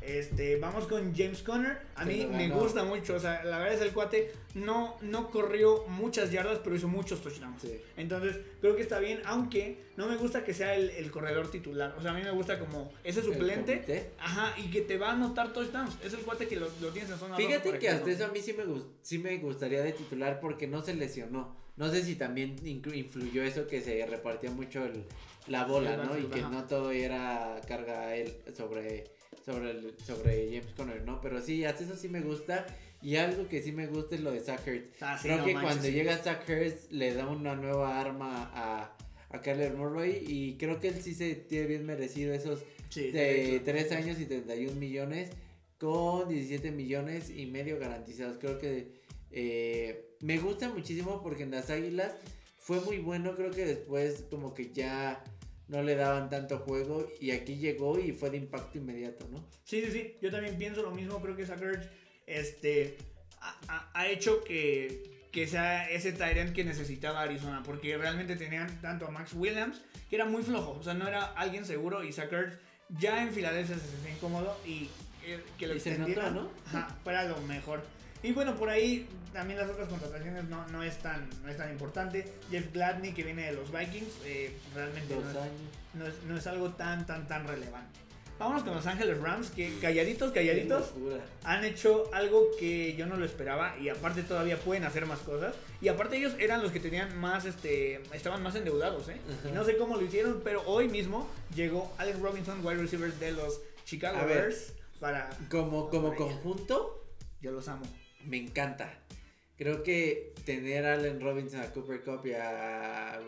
Este, vamos con James Conner. A mí me gusta mucho. O sea, la verdad es el cuate no, no corrió muchas yardas, pero hizo muchos touchdowns. Sí. Entonces, creo que está bien, aunque no me gusta que sea el, el corredor titular. O sea, a mí me gusta como ese suplente. Ajá, y que te va a anotar touchdowns. Es el cuate que lo, lo tienes en zona Fíjate que hasta eso a mí sí me, sí me gustaría de titular porque no se lesionó. No sé si también influyó eso que se repartía mucho el- la bola, El ¿no? Y que ajá. no todo era carga él sobre, sobre, el- sobre James Conner, ¿no? Pero sí, hasta eso sí me gusta. Y algo que sí me gusta es lo de Zach. Ah, sí, Creo no que manches, cuando sí. llega Zach Ertz le da una nueva arma a, a Kyler Murray y creo que él sí se tiene bien merecido esos Sí, de sí, 3 años y 31 millones con 17 millones y medio garantizados. Creo que eh, me gusta muchísimo porque en las Águilas fue muy bueno. Creo que después como que ya no le daban tanto juego y aquí llegó y fue de impacto inmediato, ¿no? Sí, sí, sí. Yo también pienso lo mismo. Creo que Zucker este, ha, hecho que, que sea ese Tyrant que necesitaba Arizona. Porque realmente tenían tanto a Max Williams, que era muy flojo. O sea, no era alguien seguro. Y Zucker ya en Filadelfia se sentía incómodo. Y eh, que lo Y se extendieran, notó, ¿no? Ajá, fuera lo mejor. Y bueno, por ahí también las otras contrataciones no, no, es, tan, no es tan importante. Jeff Gladney, que viene de los Vikings, eh, realmente no es, no es, no es algo tan, tan, tan relevante. Vámonos con Los Ángeles Rams, que calladitos, calladitos, han hecho algo que yo no lo esperaba y aparte todavía pueden hacer más cosas. Y aparte ellos eran los que tenían más, este, estaban más endeudados, ¿eh? Y no sé cómo lo hicieron, pero hoy mismo llegó Allen Robinson, wide receiver de los Chicago. Bears, para... Como, como conjunto, Yo los amo. Me encanta. Creo que tener a Allen Robinson, a Cooper Cup y a,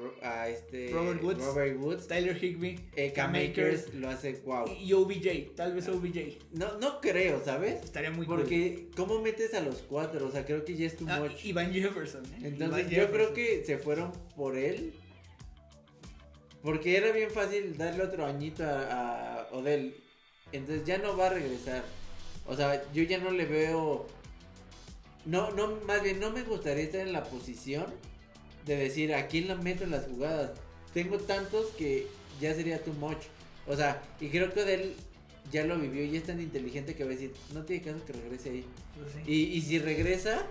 este Robert Woods. Robert Woods, Tyler Higby, eh, Cam Cam Akers lo hace wow. y OBJ, tal vez OBJ. No, no creo, ¿sabes? Estaría muy cool. Porque, ¿cómo metes a los cuatro? O sea, creo que ya es too Ah, much. Iván Jefferson, ¿eh? Entonces, Ivan yo creo que se fueron por él. Porque era bien fácil darle otro añito a, a Odell. Entonces ya no va a regresar. O sea, yo ya no le veo. No, no, más bien no me gustaría estar en la posición de decir a quién la meto en las jugadas. Tengo tantos que ya sería too much. O sea, y creo que Odell ya lo vivió y es tan inteligente que va a decir, no tiene caso que regrese ahí. Pues sí. Y, y si regresa,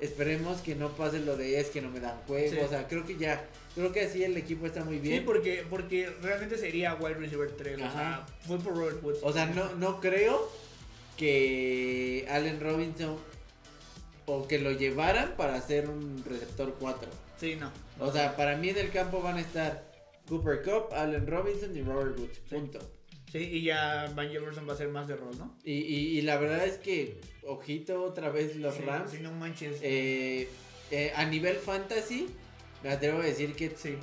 esperemos que no pase lo de es que no me dan juego. Sí. O sea, creo que ya, creo que así el equipo está muy Sí, bien. porque, porque realmente sería wide receiver 3. O sea, fue por Robert Woods. O sea, no, no creo que Allen Robinson o que lo llevaran para ser un receptor 4. Sí, no. O sea, para mí en el campo van a estar Cooper Cup, Allen Robinson y Robert Woods. Punto. Sí, y ya Van Jefferson va a ser más de rol, ¿no? Y, y, y la verdad es que, ojito otra vez los Sí, Rams. Sí, no manches. Eh, eh, a nivel fantasy, me atrevo a decir que sí.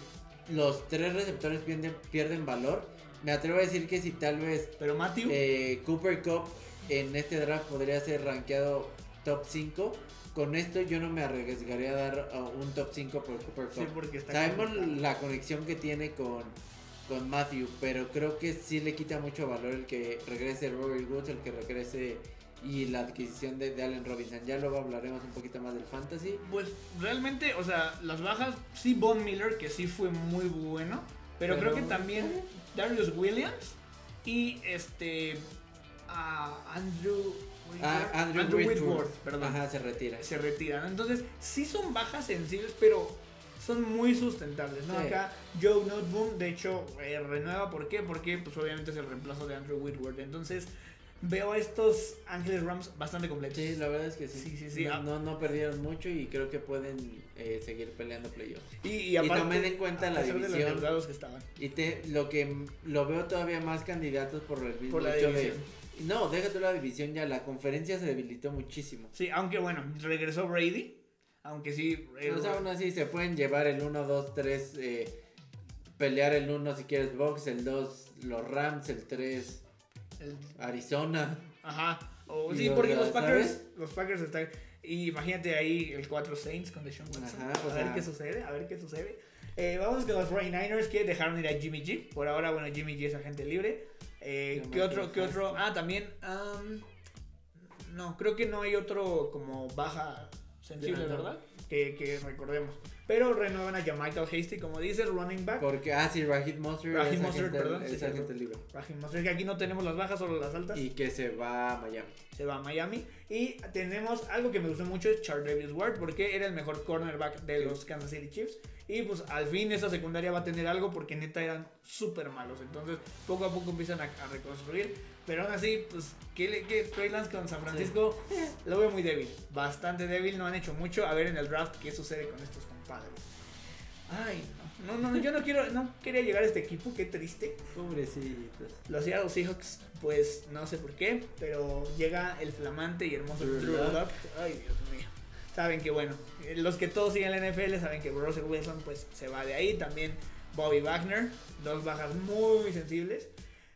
los tres receptores pierden, pierden valor. Me atrevo a decir que si tal vez Pero Matthew. eh, Cooper Cup en este draft podría ser rankeado top 5, con esto yo no me arriesgaría a dar uh, un top 5 por Cooper sí, Cup. porque está. Sabemos complicado. la conexión que tiene con, con Matthew, pero creo que sí le quita mucho valor el que regrese Robert Woods, el que regrese y la adquisición de, de Allen Robinson. Ya luego hablaremos un poquito más del fantasy. Pues realmente, o sea, las bajas, sí, Von Miller, que sí fue muy bueno. Pero, Pero- creo que también Darius Williams y este. a Andrew. Ah, Andrew, Whitworth, perdón. Ajá, se retira. se retiran. Entonces, sí son bajas sensibles, pero son muy sustentables, ¿no? Sí. Acá Joe Noteboom, de hecho, eh, renueva. ¿Por qué? Porque, pues, obviamente es el reemplazo de Andrew Whitworth. Entonces, veo a estos Ángeles Rams bastante completos. Sí, la verdad es que sí. Sí, sí, sí. No, Ah. no, no perdieron mucho y creo que pueden eh, seguir peleando playoffs. Y, y aparte, tomen en cuenta la pesar de los división. que estaban. Y te, lo que lo veo todavía más candidatos por el mismo Por la hecho división. de. No, déjate la división ya, la conferencia se debilitó muchísimo. Sí, aunque bueno, regresó Brady. Aunque sí. eh, O sea, aún así se pueden llevar el 1, 2, 3, eh, pelear el 1 si quieres Box, el 2 los Rams, el 3 el- Arizona. ajá. O, Y sí, los- porque los ¿sabes? Packers. Los Packers están. Y imagínate ahí el 4 Saints con Deshaun Watson. Ajá, a ver qué sucede, a ver qué sucede. Eh, vamos con los 49ers que dejaron ir a Jimmy G. Por ahora, bueno, Jimmy G es agente libre. Eh, ¿Qué otro? ¿Qué otro? Ah, también. am, no, creo que no hay otro como baja sensible. ¿verdad? Que, que recordemos. Pero renuevan a Michael Hasty, como dices, running back. Porque, ah, sí, Raheem Mostert Raheem perdón, es sí, agente libre. Raheem Mostert, que aquí no tenemos las bajas, solo las altas. Y que se va a Miami. se va a Miami. Y tenemos algo que me gustó mucho, es Charles Ward, porque era el mejor cornerback de los Kansas City Chiefs. Y pues al fin esa secundaria va a tener algo porque neta eran súper malos. Entonces poco a poco empiezan a, a reconstruir. Pero aún así, pues, ¿qué, le- qué Trey Lance con San Francisco? Lo veo muy débil, bastante débil, no han hecho mucho. A ver en el draft qué sucede con estos hombres. padres. Ay, no, no, no, yo no quiero, no quería llegar a este equipo, qué triste. Pobrecitos. Los Seattle Seahawks, pues no sé por qué, pero llega el flamante y hermoso Drew Drew Lock. Lock. Ay, Dios mío. Saben que bueno, eh, los que todos siguen la NFL saben que Russell Wilson pues se va de ahí. También Bobby Wagner, dos bajas muy sensibles.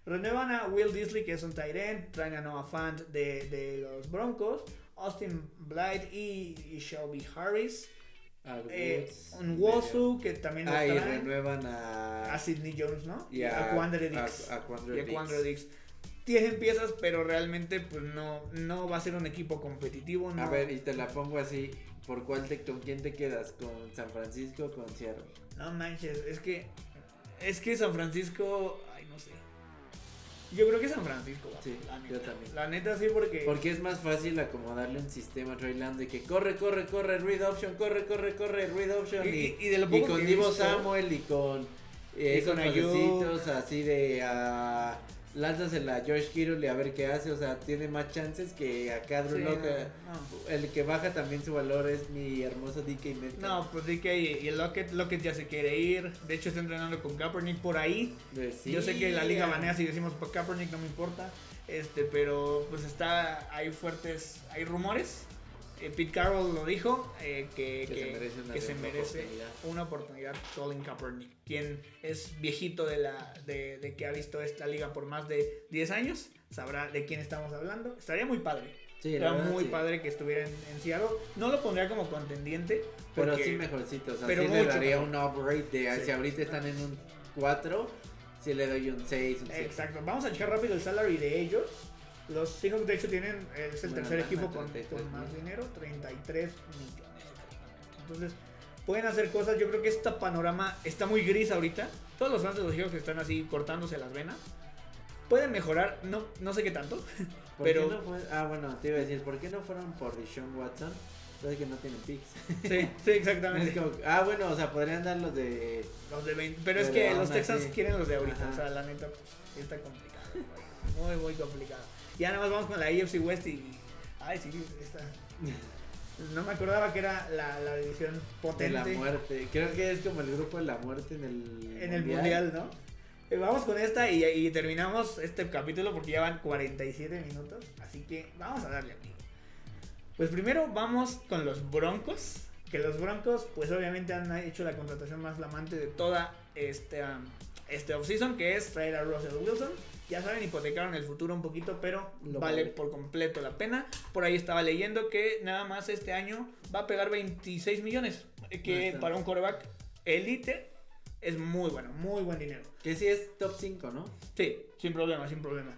Renuevan a Will Disley, que es un end. Traen a Noah Fant de, de los Broncos. Austin Blythe y, y Shelby Harris. A Eh, un Wosu, que también lo Ah, y renuevan a. A Sidney Jones, ¿no? y a, Quandre Dix. A, a Quandre y a. Quandre Dix. Tienen piezas, pero realmente pues no, no va a ser un equipo competitivo. No, A ver, y te la pongo así. ¿Por cuál te, con quién te quedas? ¿Con San Francisco o con Seattle? no manches, es que es que San Francisco. Yo creo que San Francisco va. Sí, la yo neta. también. La neta sí porque, Porque es más fácil acomodarle un sistema a Trey Lance de que corre, corre, corre, read option, corre, corre, corre, read option. y, Y, y- y de lo y poco con que he Divo Samuel y con eh, Y con Ayuk. pasecitos así de ah, lánzasela a George Kittle y a ver qué hace. O sea, tiene más chances que acá Drew sí, no, El que baja también su valor es mi hermoso DK Metcalf. no, pues DK y, Lockett, Lockett ya se quiere ir. De hecho está entrenando con Kaepernick por ahí. Sí, Yo sé que la liga banea si decimos Kaepernick, no me importa. Este, pero pues está, hay fuertes, hay rumores. Eh, Pete Carroll lo dijo, eh, que, Que que- se merece una que se merece oportunidad. una oportunidad Colin Kaepernick, quien es viejito de, la, de, de que ha visto esta liga por más de 10 años, sabrá de quién estamos hablando. Estaría muy padre. Sí, Era verdad, muy sí. padre que estuviera en, en Seattle. No lo pondría como contendiente. Pero porque- sí mejorcito. O sea, pero sí le daría mejor. un upgrade de. Sí. Si ahorita están en un 4, sí le doy un 6, un 7. Exacto. Vamos a checar rápido el salary de ellos. Los Seahawks de hecho tienen, es el tercer equipo con, 33 con más dinero, 33 millones. Entonces, pueden hacer cosas. Yo creo que este panorama está muy gris ahorita. Todos los fans de los Seahawks están así cortándose las venas. Pueden mejorar, no, no sé qué tanto. ¿Por pero- qué no fue? Ah, bueno, te iba a decir, ¿por qué no fueron por Deshaun Watson? Sabes que no tienen picks. Sí, sí, Es exactamente. como- ah, bueno, o sea, podrían dar los de. Los de 20, pero es que los Texans quieren los de ahorita. Ajá. O sea, la neta, pues, está complicado. Muy, muy complicado. Ya nada más vamos con la AFC West y. Ay, sí, está. No me acordaba que era la, la división De potente la muerte. Creo que es como el grupo de la muerte en el. en el mundial, ¿no? Eh, Vamos con esta y, y terminamos este capítulo porque ya van 47 minutos. Así que vamos a darle amigo. Pues primero vamos con los Broncos. Que los Broncos, pues obviamente han hecho la contratación más flamante de toda esta, este offseason, que es traer a Russell Wilson. Ya saben, hipotecaron el futuro un poquito, pero Lo vale vale. por completo la pena. Por ahí estaba leyendo que nada más este año va a pegar 26 millones. eh, Que para un coreback elite es muy bueno, muy buen dinero. Que sí es top 5, ¿no? Sí, sin problema, sin problema.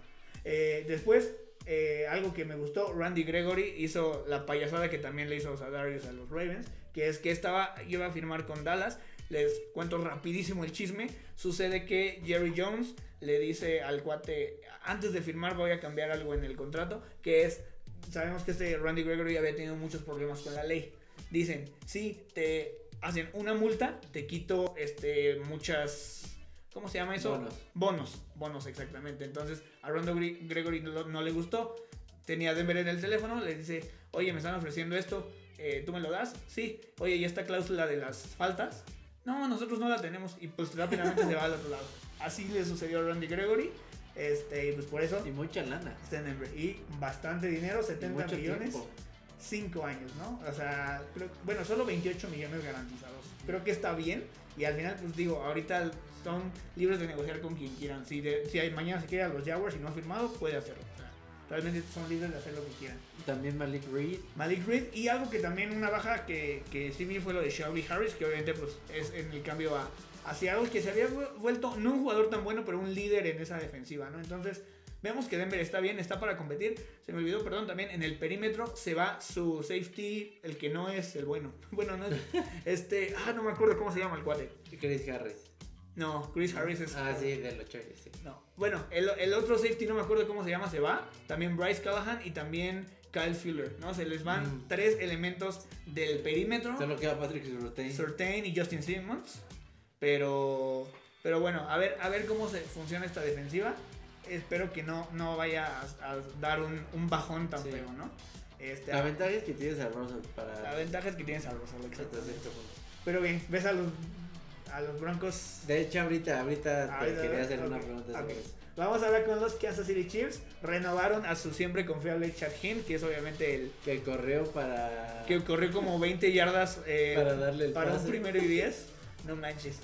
Eh, después, eh, algo que me gustó, Randy Gregory hizo la payasada que también le hizo a Darius a los Ravens, que es que estaba, iba a firmar con Dallas. Les cuento rapidísimo el chisme. Sucede que Jerry Jones le dice al cuate, antes de firmar voy a cambiar algo en el contrato, que es, sabemos que este Randy Gregory había tenido muchos problemas con la ley. Dicen, si te hacen una multa, te quito este, muchas... ¿Cómo se llama eso? Bonos. Bonos, bonos exactamente. Entonces a Rondo Gre- Gregory no, no le gustó. Tenía Denver en el teléfono, le dice, oye, me están ofreciendo esto, eh, ¿tú me lo das? Sí. Oye, ¿y esta cláusula de las faltas? No, nosotros no la tenemos. Y pues rápidamente se va al otro lado. Así le sucedió a Randy Gregory. Este, y pues por eso Y mucha lana. Y bastante dinero, Y 70 mucho millones. tiempo. 5 años, ¿no? O sea, creo- bueno, solo 28 millones garantizados. Creo que está bien. Y al final, pues digo, ahorita son libres de negociar con quien quieran. Si, de- si hay, mañana se quiere a los Jaguars y no ha firmado, puede hacerlo. O sea, realmente son libres de hacer lo que quieran. También Malik Reed. Malik Reed y algo que también una baja que, que sí vi fue lo de Shelby Harris, que obviamente pues es en el cambio a, hacia algo que se había vu- vuelto no un jugador tan bueno, pero un líder en esa defensiva, ¿no? Entonces vemos que Denver está bien, está para competir. Se me olvidó, perdón, también en el perímetro se va su safety, el que no es el bueno. Bueno, no es este, ah, no me acuerdo cómo se llama el cuate. Chris Harris. No, Chris Harris es Ah, sí, de los Chargers, sí. no. Bueno, el, el otro safety no me acuerdo cómo se llama, se va. También Bryce Callahan y también Kyle Fuller, ¿no? Se les van Mm. tres elementos del perímetro. Solo queda Patrick Surtain. Surtain y Justin Simmons. Pero, pero bueno, a ver, a ver cómo se funciona esta defensiva. Espero que no, no vaya a, a dar un, un bajón tan Sí. feo, ¿no? Este, La ventaja es que tienes a Russell para. la ventaja es que tienes a Russell, exactamente. Pero bien, ves a los, a los Broncos. De hecho, ahorita, ahorita te quería hacer una pregunta sobre eso. Vamos a hablar con los Kansas City Chiefs. Renovaron a su siempre confiable Chad Hinn, que es obviamente el Que corrió para. que corrió como 20 yardas eh, Para darle el para un primero y 10. No manches.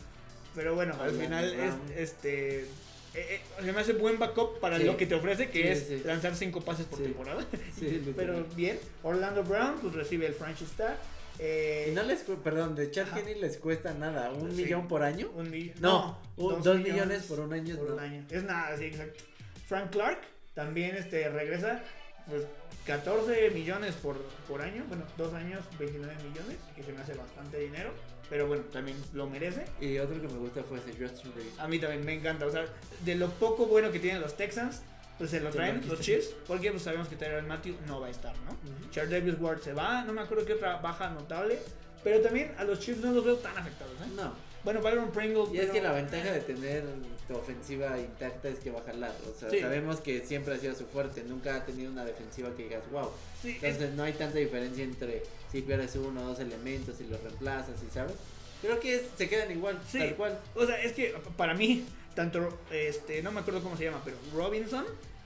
Pero bueno, al final es este eh, eh, se me hace buen backup para Sí. lo que te ofrece, que Sí, es sí. lanzar cinco pases por temporada. Pero bien, Orlando Brown pues recibe el franchise tag. Eh, Y no les, perdón, de Chad. Henne les cuesta nada, un Sí. millón por año. un mi- No, un- dos millones por un año, por no. un año. Es nada, sí, exacto. Frank Clark también este regresa pues 14 millones por, por año, bueno, dos años 29 millones, que se me hace bastante dinero, pero bueno, también lo merece. Y otro que me gusta fue ese Justin Davis. A mí también me encanta, o sea, de lo poco bueno que tienen los Texans, pues se lo traen lo los. Chiefs, porque pues sabemos que Tyrann Matthew no va a estar, ¿no? Ujú. Charles Davis Ward se va, no me acuerdo qué otra baja notable, pero también a los Chiefs no los veo tan afectados, ¿eh? No. Bueno, Byron Pringle. Y es pero- que la ventaja de tener tu ofensiva intacta es que va a jalar. O sea, Sí. sabemos que siempre ha sido su fuerte. Nunca ha tenido una defensiva que digas, wow. Sí, es- Entonces no hay tanta diferencia entre si pierdes uno o dos elementos y los reemplazas y sabes. Creo que se quedan igual, Sí. tal cual. O sea, es que para mí, tanto, este, no me acuerdo cómo se llama, pero Robinson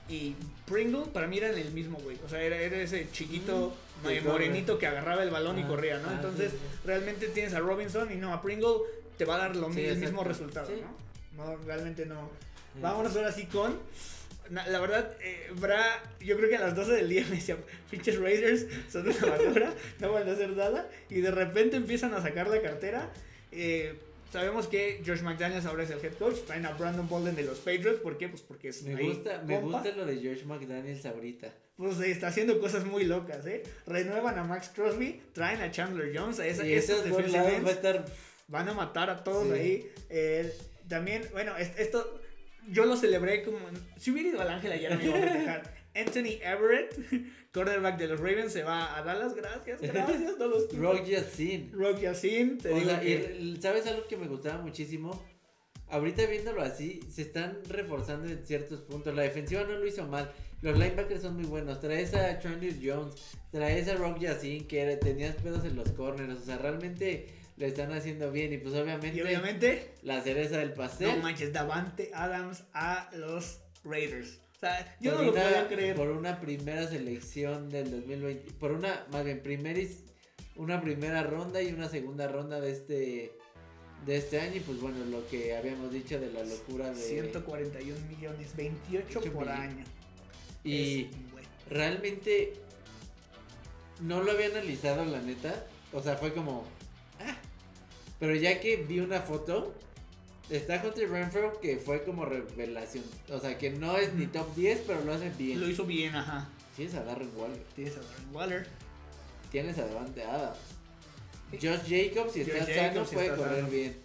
y Pringle para mí eran el mismo güey. O sea, era, era ese chiquito Mm, que eh, morenito que agarraba el balón y Ah, corría, ¿no? ah, Entonces, sí, sí. realmente tienes a Robinson y no a Pringle, te va a dar lo Sí, el mismo resultado, Sí. ¿no? No, realmente no. Vámonos ahora sí con. La verdad, eh, Bra, yo creo que a las 12 del día me decía, pinches Raiders son una basura, no van a hacer nada. Y de repente empiezan a sacar la cartera. Eh, sabemos que Josh McDaniels ahora es el head coach. Traen a Brandon Bolden de los Patriots. ¿Por qué? Pues porque es Me gusta, me compa. gusta lo de Josh McDaniels ahorita. Pues eh, está haciendo cosas muy locas, ¿eh? Renuevan a Max Crosby, traen a Chandler Jones, a esa, y esos va a estar. Van a matar a todos Sí. ahí. Eh, también, bueno, es- esto yo lo celebré como. Si hubiera ido al Ángel ayer me iba a festejar. Anthony Everett, quarterback de los Ravens, se va a Dallas. Gracias, gracias. No los. Rock Yassin. Rock Yassin, te O digo sea, que- ¿sabes algo que me gustaba muchísimo? Ahorita viéndolo así, se están reforzando en ciertos puntos. La defensiva no lo hizo mal. Los linebackers son muy buenos. Traes a Chandler Jones, traes a Rock Yassin, que tenías pedos en los corners. O sea, realmente lo están haciendo bien. Y pues obviamente, Y obviamente, la cereza del pastel. no manches, Davante Adams a los Raiders. O sea, yo por no lo una- podía creer. Por una primera selección del 2020. Por una, más bien, primeris, una primera ronda y una segunda ronda de este de este año. Y pues bueno, lo que habíamos dicho de la locura de. 141 millones, 28 por millones. año. Y Es realmente no lo había analizado, la neta. O sea, fue como. "Ah". Pero ya que vi una foto. Está Hunter Renfro que fue como revelación. O sea, que no es ni top 10, pero lo hace bien. Lo hizo bien, ajá. Tienes a Darren Waller. Tienes a Darren Waller. Tienes a Devante Adams. Josh Jacobs, si Josh está Jacobs, sano, si puede está correr sano. bien.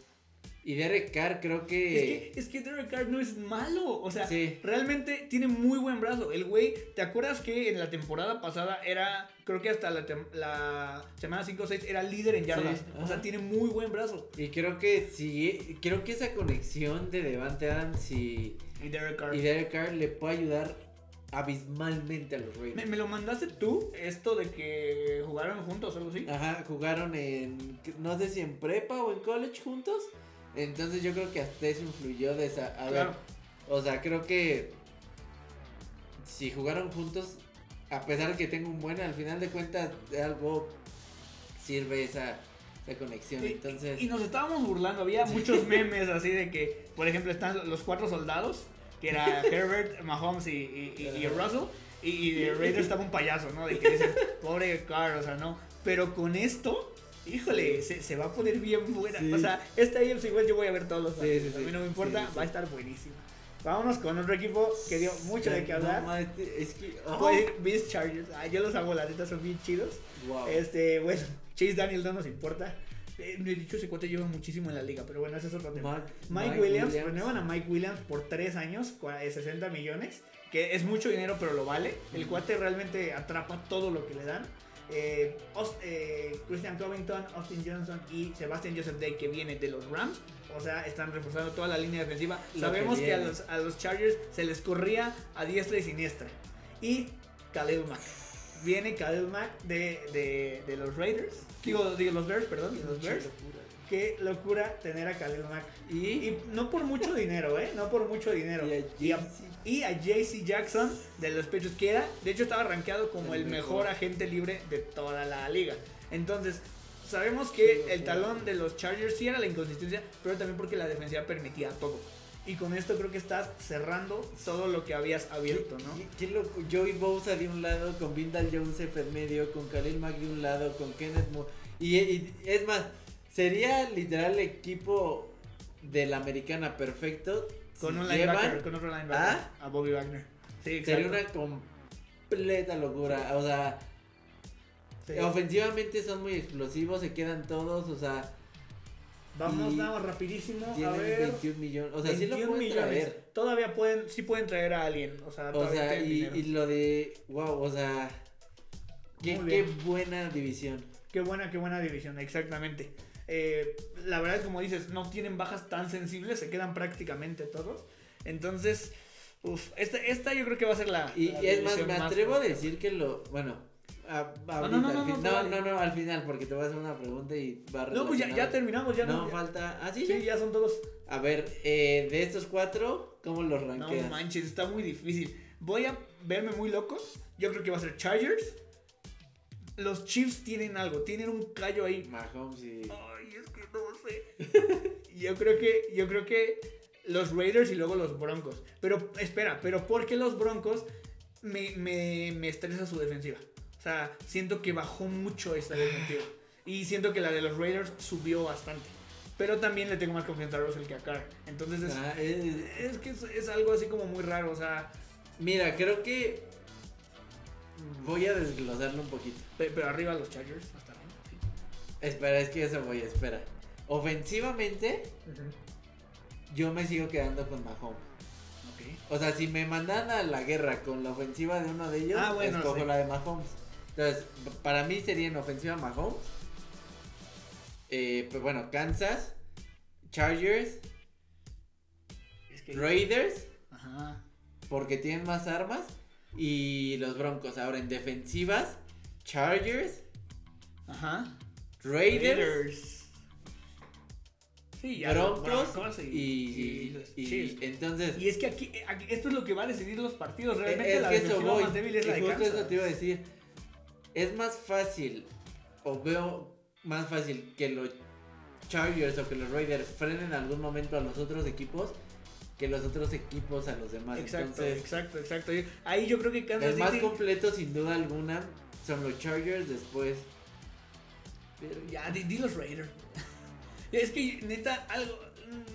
Y Derek Carr, creo Es que. que, es que Derek Carr no es malo. O sea, Sí. realmente tiene muy buen brazo. El güey, ¿te acuerdas que en la temporada pasada era, creo que hasta la, semana 5 o 6 era líder en yardas? Sí, o sea, tiene muy buen brazo. Y creo que sí. Creo que esa conexión de Devante Adams y, Y Derek Carr. y Derek Carr le puede ayudar abismalmente a los ¿Me, Raiders. me lo mandaste tú, esto de que jugaron juntos o algo así? Ajá, jugaron en. No sé si en prepa o en college juntos. Entonces yo creo que hasta eso influyó de esa. A ver, Claro. O sea, creo que si jugaron juntos, a pesar de que tengo un buen, al final de cuentas de algo sirve esa, esa conexión. Y- Entonces, Y nos estábamos burlando, había muchos memes así de que, por ejemplo, están los cuatro soldados, que era Herbert, Mahomes y, y, y- y Russell, y, y de Raiders estaba un payaso, ¿no? De que dicen, pobre Carr, o sea, no. Pero con esto, híjole, se, se va a poner bien buena. Sí. O sea, esta AFC igual yo voy a ver todos los Sí, partidos, sí, a mí no me importa, va a estar buenísima. Vámonos con otro equipo que dio mucho de qué no, hablar. este- es que. oh, Beast Chargers. Ah, yo los amo, la neta son bien chidos. wow. Este, bueno, Chase Daniel no nos importa. Eh, de hecho, ese cuate lleva muchísimo en la liga, pero bueno, ese es otro tema. Mike, Mike, Williams, renuevan a Mike Williams por 3 años, cua- eh, 60 millones, que es mucho dinero, pero lo vale. El cuate realmente atrapa todo lo que le dan. Eh, Aus- eh, Christian Covington, Austin Johnson y Sebastian Joseph Day, que viene de los Rams. O sea, están reforzando toda la línea defensiva. Lo Sabemos que que, a, los, a los Chargers se les corría a diestra y siniestra. Y Khalil Mack. viene Khalil Mack de, de, de los Raiders. Digo, digo, los Bears, perdón, de los Bears. Qué locura tener a Khalil Mack. Y, Y no por mucho dinero, ¿eh? No por mucho dinero. Y a JC Jackson de los Patriots, que era, de hecho estaba rankeado como el, El mejor. mejor. agente libre de toda la liga. Entonces, sabemos que el talón de los Chargers sí era la inconsistencia, pero también porque la defensiva permitía todo. Y con esto creo que estás cerrando todo lo que habías abierto, ¿no? Qué, qué loco. Joey Bosa de un lado, con Vindal Joseph en medio, con Khalil Mack de un lado, con Kenneth Moore. Y, y es más, sería literal el equipo de la americana perfecto. Con si un linebacker, con otro linebacker. ¿Ah? A Bobby Wagner. Sí, Sería una completa locura. O sea, Sí. ofensivamente son muy explosivos, se quedan todos. O sea, Vamos, vamos rapidísimo. A tienen ver. 21 millones. O sea, sí lo 21 pueden millones. traer. Todavía pueden, sí pueden traer a alguien. O sea, O y, lo de. Wow, o sea. Qué, buena división. Qué buena, qué buena división, exactamente. Eh, la verdad, como dices, no tienen bajas tan sensibles, se quedan prácticamente todos. Entonces, uff, esta, esta yo creo que va a ser la. Y, la y es más, me atrevo a decir que lo. Bueno, a- no, no, no, fin- no, no, no, no, al final, porque te voy a hacer una pregunta y va No, pues ya, ya terminamos, ya no no. ya- falta. Ah, sí, sí, ya. ya son todos. A ver, eh, de estos cuatro, ¿cómo los No rankeas? manches, está muy difícil. Voy a verme muy loco. Yo creo que va a ser Chargers. Los Chiefs tienen algo, tienen un callo ahí. Mahomes y. Ay, es que no sé. yo creo que, yo creo que los Raiders y luego los Broncos. Pero espera, pero ¿por qué los Broncos me, me, me estresa su defensiva? O sea, siento que bajó mucho esta defensiva. Y siento que la de los Raiders subió bastante. Pero también le tengo más confianza a Russell que a Carr. Entonces es, Ah, es- es que es, es algo así como muy raro. O sea, Mira, creo que. Voy a desglosarlo un poquito. pe- pero arriba los Chargers. Hasta arriba, sí. Espera, es que eso voy, espera. Ofensivamente, yo me sigo quedando con Mahomes. Ok. O sea, si me mandan a la guerra con la ofensiva de uno de ellos, Ah, bueno, escojo sí. la de Mahomes. Entonces, para mí sería en ofensiva Mahomes. Eh, pues bueno, Kansas, Chargers, Es que- Raiders, Ajá. porque tienen más armas. Y los Broncos. Ahora en defensivas, Chargers, Ajá. Raiders, Sí, ya Broncos y, y, y entonces Y es que aquí, aquí- esto es lo que va a decidir los partidos. Realmente es la que eso defensiva voy. más débil es y la de justo Kansas. eso te iba a decir. Es más fácil, o veo más fácil que los Chargers o que los Raiders frenen en algún momento a los otros equipos que los otros equipos a los demás. Exacto, Entonces, exacto, exacto. Ahí yo creo que Kansas el más City. completo, sin duda alguna, son los Chargers. Después, Pero ya, di, di los Raiders. es que neta, algo,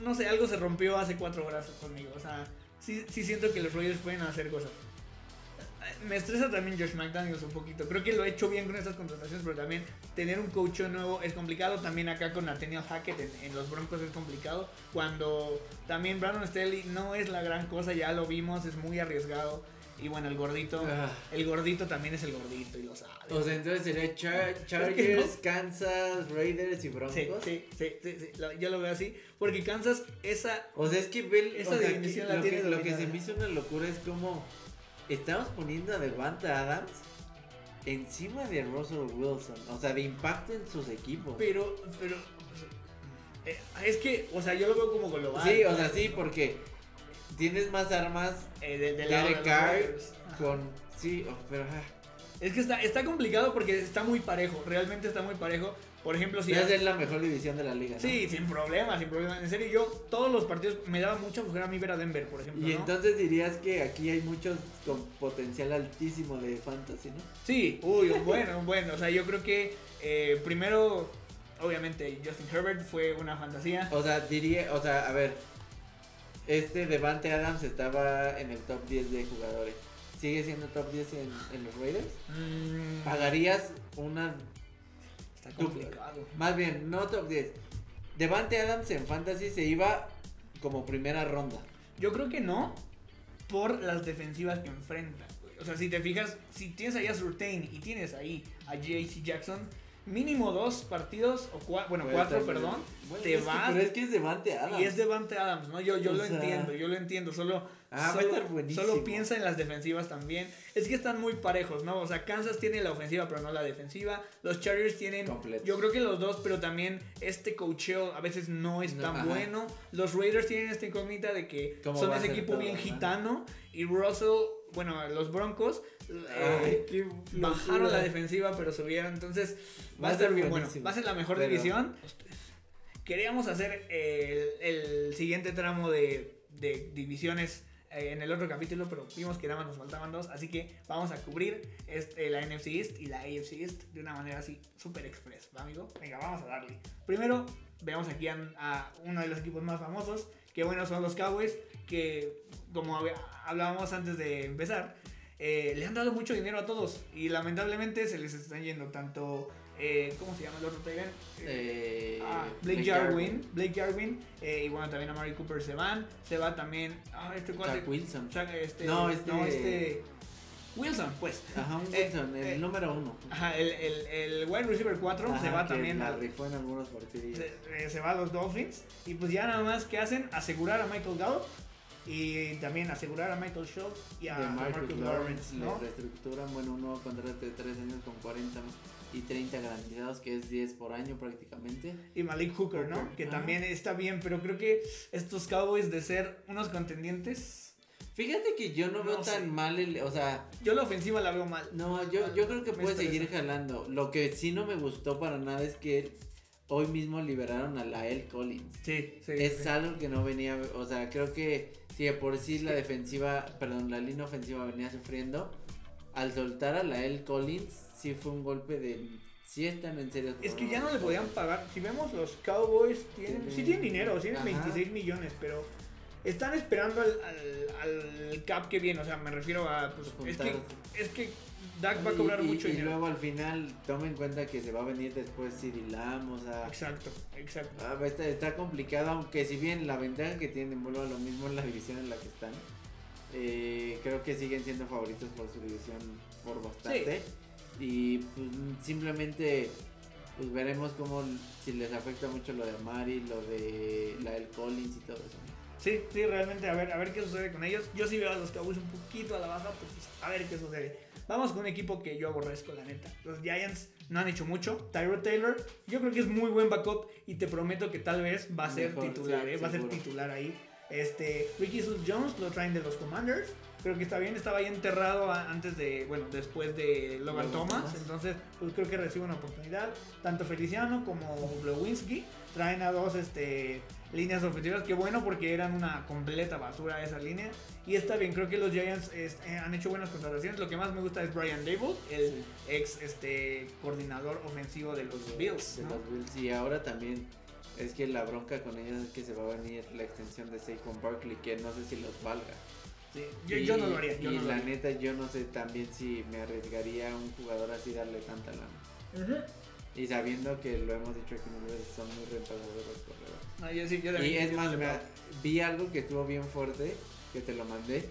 no sé, algo se rompió hace cuatro horas conmigo. O sea, sí, sí siento que los Raiders pueden hacer cosas. Me estresa también Josh McDaniels un poquito. Creo que lo he hecho bien con estas contrataciones, pero también tener un coach nuevo es complicado. También acá con Nathaniel Hackett en, en los Broncos es complicado. Cuando también Brandon Staley no es la gran cosa, ya lo vimos, es muy arriesgado. Y bueno, el gordito, Ah. el gordito también es el gordito y lo sabe. o sea, entonces sería Char- Chargers, Kansas, Raiders y Broncos. Sí, sí, sí, sí, sí, lo- yo lo veo así. Porque Kansas, esa. O sea, es que el- Esa o sea, que la lo, que, tiene lo que se me hizo una locura es como estamos poniendo a Devante Adams encima de Russell Wilson, o sea, de impacto en sus equipos. Pero, pero. eh, es que, o sea, yo lo veo como global. Sí, o sea, sí, porque tienes más armas Eh, de, de Derek Carr con sí, oh, pero ah, Es que está, está complicado porque está muy parejo. Realmente está muy parejo. Por ejemplo, si. esa es la mejor división de la liga, ¿no? Sí, sin problema, sin problema. En serio, yo todos los partidos me daba mucha flojera a mí ver a Denver, por ejemplo. Y ¿no? entonces dirías que aquí hay muchos con potencial altísimo de fantasy, ¿no? Sí, uy, bueno, bueno. O sea, yo creo que eh, primero, obviamente, Justin Herbert fue una fantasía. O sea, diría, o sea, a ver, este Devante Adams estaba en el top 10 de jugadores. ¿Sigue siendo top 10 en, en los Raiders? Mm, ¿Pagarías una, está tú- complicado. más bien, no top 10? Devante Adams en Fantasy se iba como primera ronda. Yo creo que no, por las defensivas que enfrenta. O sea, si te fijas, si tienes ahí a Surtain y tienes ahí a JC Jackson, mínimo dos partidos, o cua- bueno, Puede cuatro, perdón, Bueno, te vas- pero es que es Devante Adams. y es Devante Adams, ¿no? Yo, yo O lo sea- entiendo, yo lo entiendo, solo, Ah, va a solo, estar buenísimo. solo piensa en las defensivas también. Es que están muy parejos, ¿no? O sea, Kansas tiene la ofensiva, pero no la defensiva. Los Chargers tienen, yo creo que los dos, pero también este cocheo a veces no es tan bueno. Los Raiders tienen esta incógnita de que ¿Cómo son ese equipo todo, bien no? gitano y Russell, bueno, los Broncos eh, Ay, bajaron la defensiva, pero subieron. Entonces, va Va a estar bien. Bueno, va a ser la mejor Pero- división. Queríamos hacer el, el siguiente tramo de, de divisiones eh, en el otro capítulo, pero vimos que nada más nos faltaban dos. Así que vamos a cubrir este, la NFC East y la AFC East de una manera así súper express, ¿va, amigo? Venga, vamos a darle. Primero, veamos aquí a, a uno de los equipos más famosos, que bueno, son los Cowboys, que como hab- hablábamos antes de empezar, eh, le han dado mucho dinero a todos y lamentablemente se les están yendo tanto, eh, ¿cómo se llama el otro Tyrant? Eh, Ah, Blake, Jarwin, Blake Jarwin, eh, y bueno, también a Mari Cooper se van, se va también, ah, este cuate, Wilson. Chuck, este, No, este- este, Wilson, pues, Ajá, un Eh, Wilson, el eh, número uno. ajá, el, el, el wide receiver 4 se va que también la rifó en algunos partidos. se, eh, se va a los Dolphins, y pues ya nada más que hacen, asegurar a Michael Gallup, y también asegurar a Michael Schultz y a Marcus Marcus Lawrence, ¿no? le reestructuran, bueno, un nuevo contrato de 3 años con 40 y 30 garantizados, que es 10 por año prácticamente. Y Malik Hooker, ¿no? Hooker, Que ajá. también está bien, pero creo que estos Cowboys de ser unos contendientes, Fíjate que yo no, No veo sé. tan mal, el, o sea, yo la ofensiva la veo mal. no, yo, yo creo que Me puede estresa. seguir jalando. Lo que sí no me gustó para nada es que hoy mismo liberaron a Lael Collins. Sí, sí. Es sí. algo que no venía, o sea, creo que si de por sí la defensiva, perdón, la línea ofensiva venía sufriendo, al soltar a Lael Collins, sí fue un golpe de, sí están en serio. Es que ya no le podían pagar. Si vemos los Cowboys, tienen, Tienen- sí tienen dinero, tienen Ajá. 26 millones, pero están esperando al, al, al cap que viene. O sea, me refiero a. Pues, es, que, es que Dak va a cobrar y, mucho y dinero. luego al final, toma en cuenta que se va a venir después Lamb, o sea, Exacto, exacto. ah, está, está complicado, aunque si bien la ventaja que tienen, vuelvo a lo mismo en la división en la que están, eh, creo que siguen siendo favoritos por su división por bastante. Y pues simplemente pues veremos cómo si les afecta mucho lo de Amari, lo de la del Collins y todo eso. Sí, sí, realmente, a ver, a ver qué sucede con ellos. Yo sí veo a los Cowboys un poquito a la baja, pues a ver qué sucede. Vamos con un equipo que yo aborrezco, la neta. Los Giants no han hecho mucho. Tyro Taylor, yo creo que es muy buen backup y te prometo que tal vez va a ser Mejor, titular, sí, ¿eh? va a ser titular ahí. Este, Ricky Sus Jones lo traen de los Commanders. Creo que está bien, estaba ahí enterrado antes de, bueno, después de Logan Thomas. Thomas. Entonces, pues creo que recibe una oportunidad. Tanto Feliciano como Lewinsky traen a dos este, líneas ofensivas. Qué bueno porque eran una completa basura esa línea. Y está bien, creo que los Giants es- eh, han hecho buenas contrataciones. Lo que más me gusta es Brian Dable, el Sí. ex este, coordinador ofensivo de los Bills. De ¿no? los Bills. Y ahora también es que la bronca con ellos es que se va a venir la extensión de Saquon Barkley, que no sé si los valga. Sí, Yo, Y- yo no lo haría. Yo y no lo la haría. neta, yo no sé también si me arriesgaría a un jugador así darle tanta lana. Ujú. Y sabiendo que lo hemos dicho aquí en el son muy rentables los corredores. No, yo sí, yo Y es más, mira, vi algo que estuvo bien fuerte, que te lo mandé,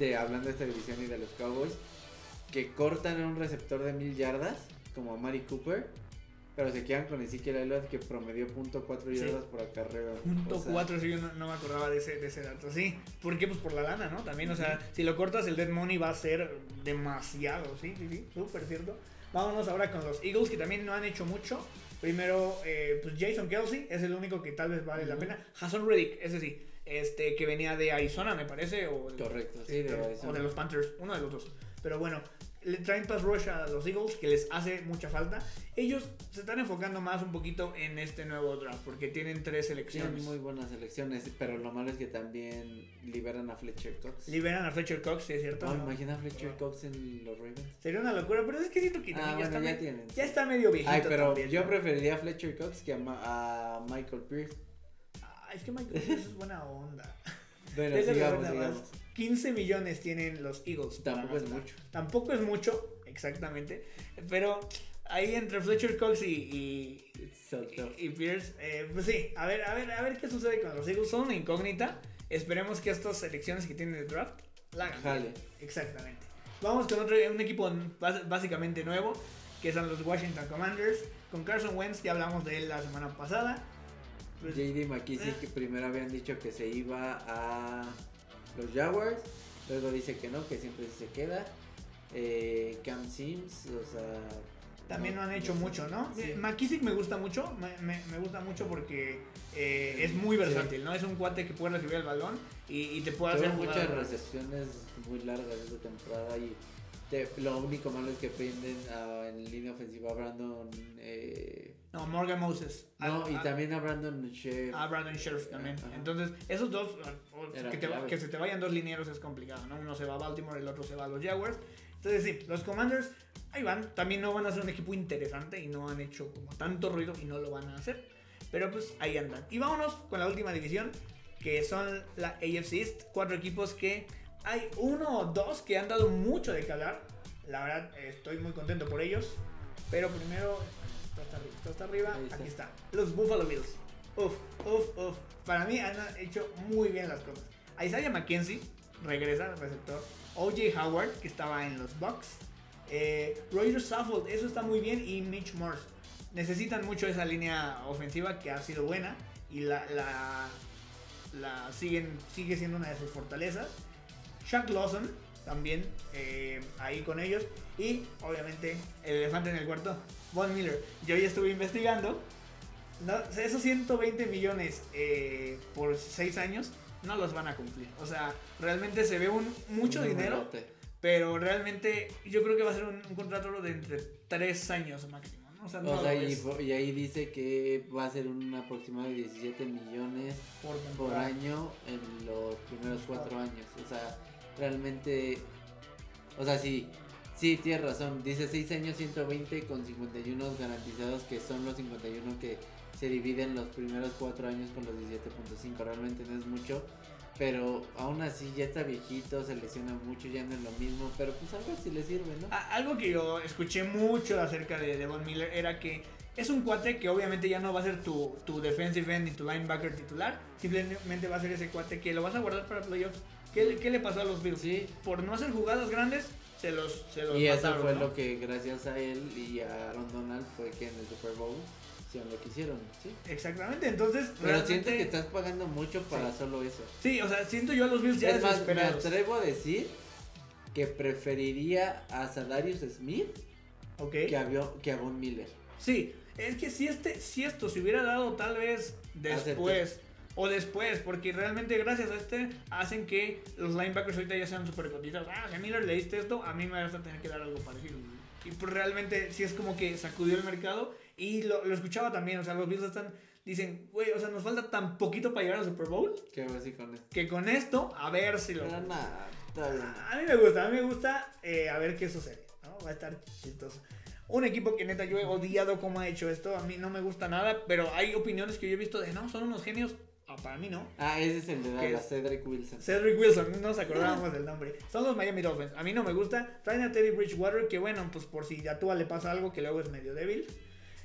de hablando de esta división y de los Cowboys, que cortan a un receptor de mil yardas, como a Mari Cooper, pero se quedan con Ezekiel Elliott que promedió .4 Sí. yardas por acarreo. Punto O sea, 4, sí, yo no, no me acordaba de ese, de ese dato. Sí, ¿por qué? Pues por la lana, ¿no? También, o sea, si lo cortas, el dead money va a ser demasiado, sí, sí, sí, súper cierto. Vámonos ahora con los Eagles, que también no han hecho mucho. Primero, eh, pues Jason Kelsey es el único que tal vez vale la pena. Hassan Reddick, ese sí, este, que venía de Arizona, me parece, o, Correcto, sí, de Arizona. o de los Panthers, uno de los dos. Pero bueno, le traen pass rush a los Eagles, que les hace mucha falta. Ellos se están enfocando más un poquito en este nuevo draft, porque tienen tres selecciones. Tienen muy buenas elecciones, pero lo malo es que también liberan a Fletcher Cox. Liberan a Fletcher Cox, sí es cierto. Oh, ¿no? imagina a Fletcher Cox en los Ravens. Sería una locura, pero es que siento que Ah, ya, bueno, está, ya me- tienen. ya está medio viejito. Ay, pero también, yo ¿no? preferiría a Fletcher Cox que a, Ma- a Michael Pierce. Ah, es que Michael Pierce es buena onda. Bueno, sigamos, sigamos. 15 millones tienen los Eagles. Tampoco es mucho. Tampoco es mucho, exactamente. Pero ahí entre Fletcher Cox y, y, y Pierce, eh, pues sí, a ver, a ver, a ver qué sucede con los Eagles. Son una incógnita. Esperemos que estas selecciones que tienen de draft la hagan. Jale. Exactamente. Vamos con otro, un equipo básicamente nuevo que son los Washington Commanders. Con Carson Wentz, ya hablamos de él la semana pasada. Pues, JD McKissick, que primero habían dicho que se iba a los Jaguars, luego dice que no, que siempre se queda. Eh, Cam Sims, o sea. También no, han hecho mucho, ¿no? Sí. McKissick me gusta mucho, me, me, me gusta mucho porque eh, es muy versátil, sí. ¿no? Es un cuate que puede recibir el balón y, y te puede hacer muchas recepciones muy largas esta temporada y te, lo único malo es que penden uh, en línea ofensiva a Brandon. Eh, no, Morgan Moses. No, a, y a, también a Brandon Sheriff. A Brandon Sheriff también. Ajá. Entonces, esos dos, que, te, que, se te vayan dos linieros es complicado, ¿no? Uno se va a Baltimore, el otro se va a los Jaguars. Entonces, sí, los Commanders, ahí van. También no van a ser un equipo interesante y no han hecho como tanto ruido y no lo van a hacer. Pero pues ahí andan. Y vámonos con la última división, que son la AFC East. Cuatro equipos que hay uno o dos que han dado mucho de calar. La verdad, estoy muy contento por ellos. Pero primero, está arriba, esto está arriba. Está. Aquí está. Los Buffalo Bills. Uf, uf, uf. Para mí han hecho muy bien las cosas. Isaiah McKenzie regresa al receptor. OJ Howard, que estaba en los Bucks. Eh, Roger Saffold, eso está muy bien. Y Mitch Morse. Necesitan mucho esa línea ofensiva que ha sido buena. Y la, la, la siguen, sigue siendo una de sus fortalezas. Shaq Lawson, también eh, ahí con ellos. Y obviamente el elefante en el cuarto, Von Miller. Yo ya estuve investigando. No, esos 120 millones eh, por 6 años no los van a cumplir. O sea, realmente se ve un mucho un dinero. Pero realmente yo creo que va a ser un, un contrato de entre 3 años máximo. ¿no? O sea, no o sea y, y, ahí dice que va a ser un aproximado de 17 millones por, por año en los primeros 4 años. O sea, realmente, o sea, sí, sí, tienes razón. Dice 6 años, 120 con 51 garantizados, que son los 51 que se dividen los primeros 4 años con los 17.5. Realmente no es mucho. Pero aún así ya está viejito, se lesiona mucho, ya no es lo mismo. Pero pues a ver si le sirve, ¿no? Algo que yo escuché mucho acerca de Devon Miller era que es un cuate que obviamente ya no va a ser tu, tu defensive end ni tu linebacker titular. Simplemente va a ser ese cuate que lo vas a guardar para playoffs. ¿Qué, ¿Qué, le pasó a los Bills? Sí. Por no hacer jugadas grandes, se los, se los Y mataron, eso fue ¿no? lo que gracias a él y a Aaron Donald fue que en el Super Bowl hicieron lo que hicieron, ¿sí? Exactamente, entonces... Pero realmente... siento que estás pagando mucho para sí. solo eso. Sí, o sea, siento yo a los Bills ya es más, me atrevo a decir que preferiría a Sadarius Smith okay. que, a, que a Von Miller. Sí, es que si, este, si esto se hubiera dado tal vez después... O después, porque realmente gracias a este hacen que los linebackers ahorita ya sean súper cotizados. Ah, si a Miller le diste esto, a mí me vas a tener que dar algo parecido. Y pues realmente sí es como que sacudió el mercado y lo, lo escuchaba también. O sea, los Bills están, dicen, güey, o sea, nos falta tan poquito para llegar al Super Bowl. Que a ver si con esto. Que con esto, a ver si lo... Pero nada. A mí me gusta, a mí me gusta eh, a ver qué sucede. ¿no? Va a estar chistoso. Un equipo que neta yo he odiado cómo ha hecho esto. A mí no me gusta nada, pero hay opiniones que yo he visto de, no, son unos genios. Para mí no. Ah, ese es el de Dallas, Cedric Wilson. Cedric Wilson, no nos acordábamos del nombre. Son los Miami Dolphins. A mí no me gusta. Traen a Teddy Bridgewater, que bueno, pues por si a Tua le pasa algo, que luego es medio débil.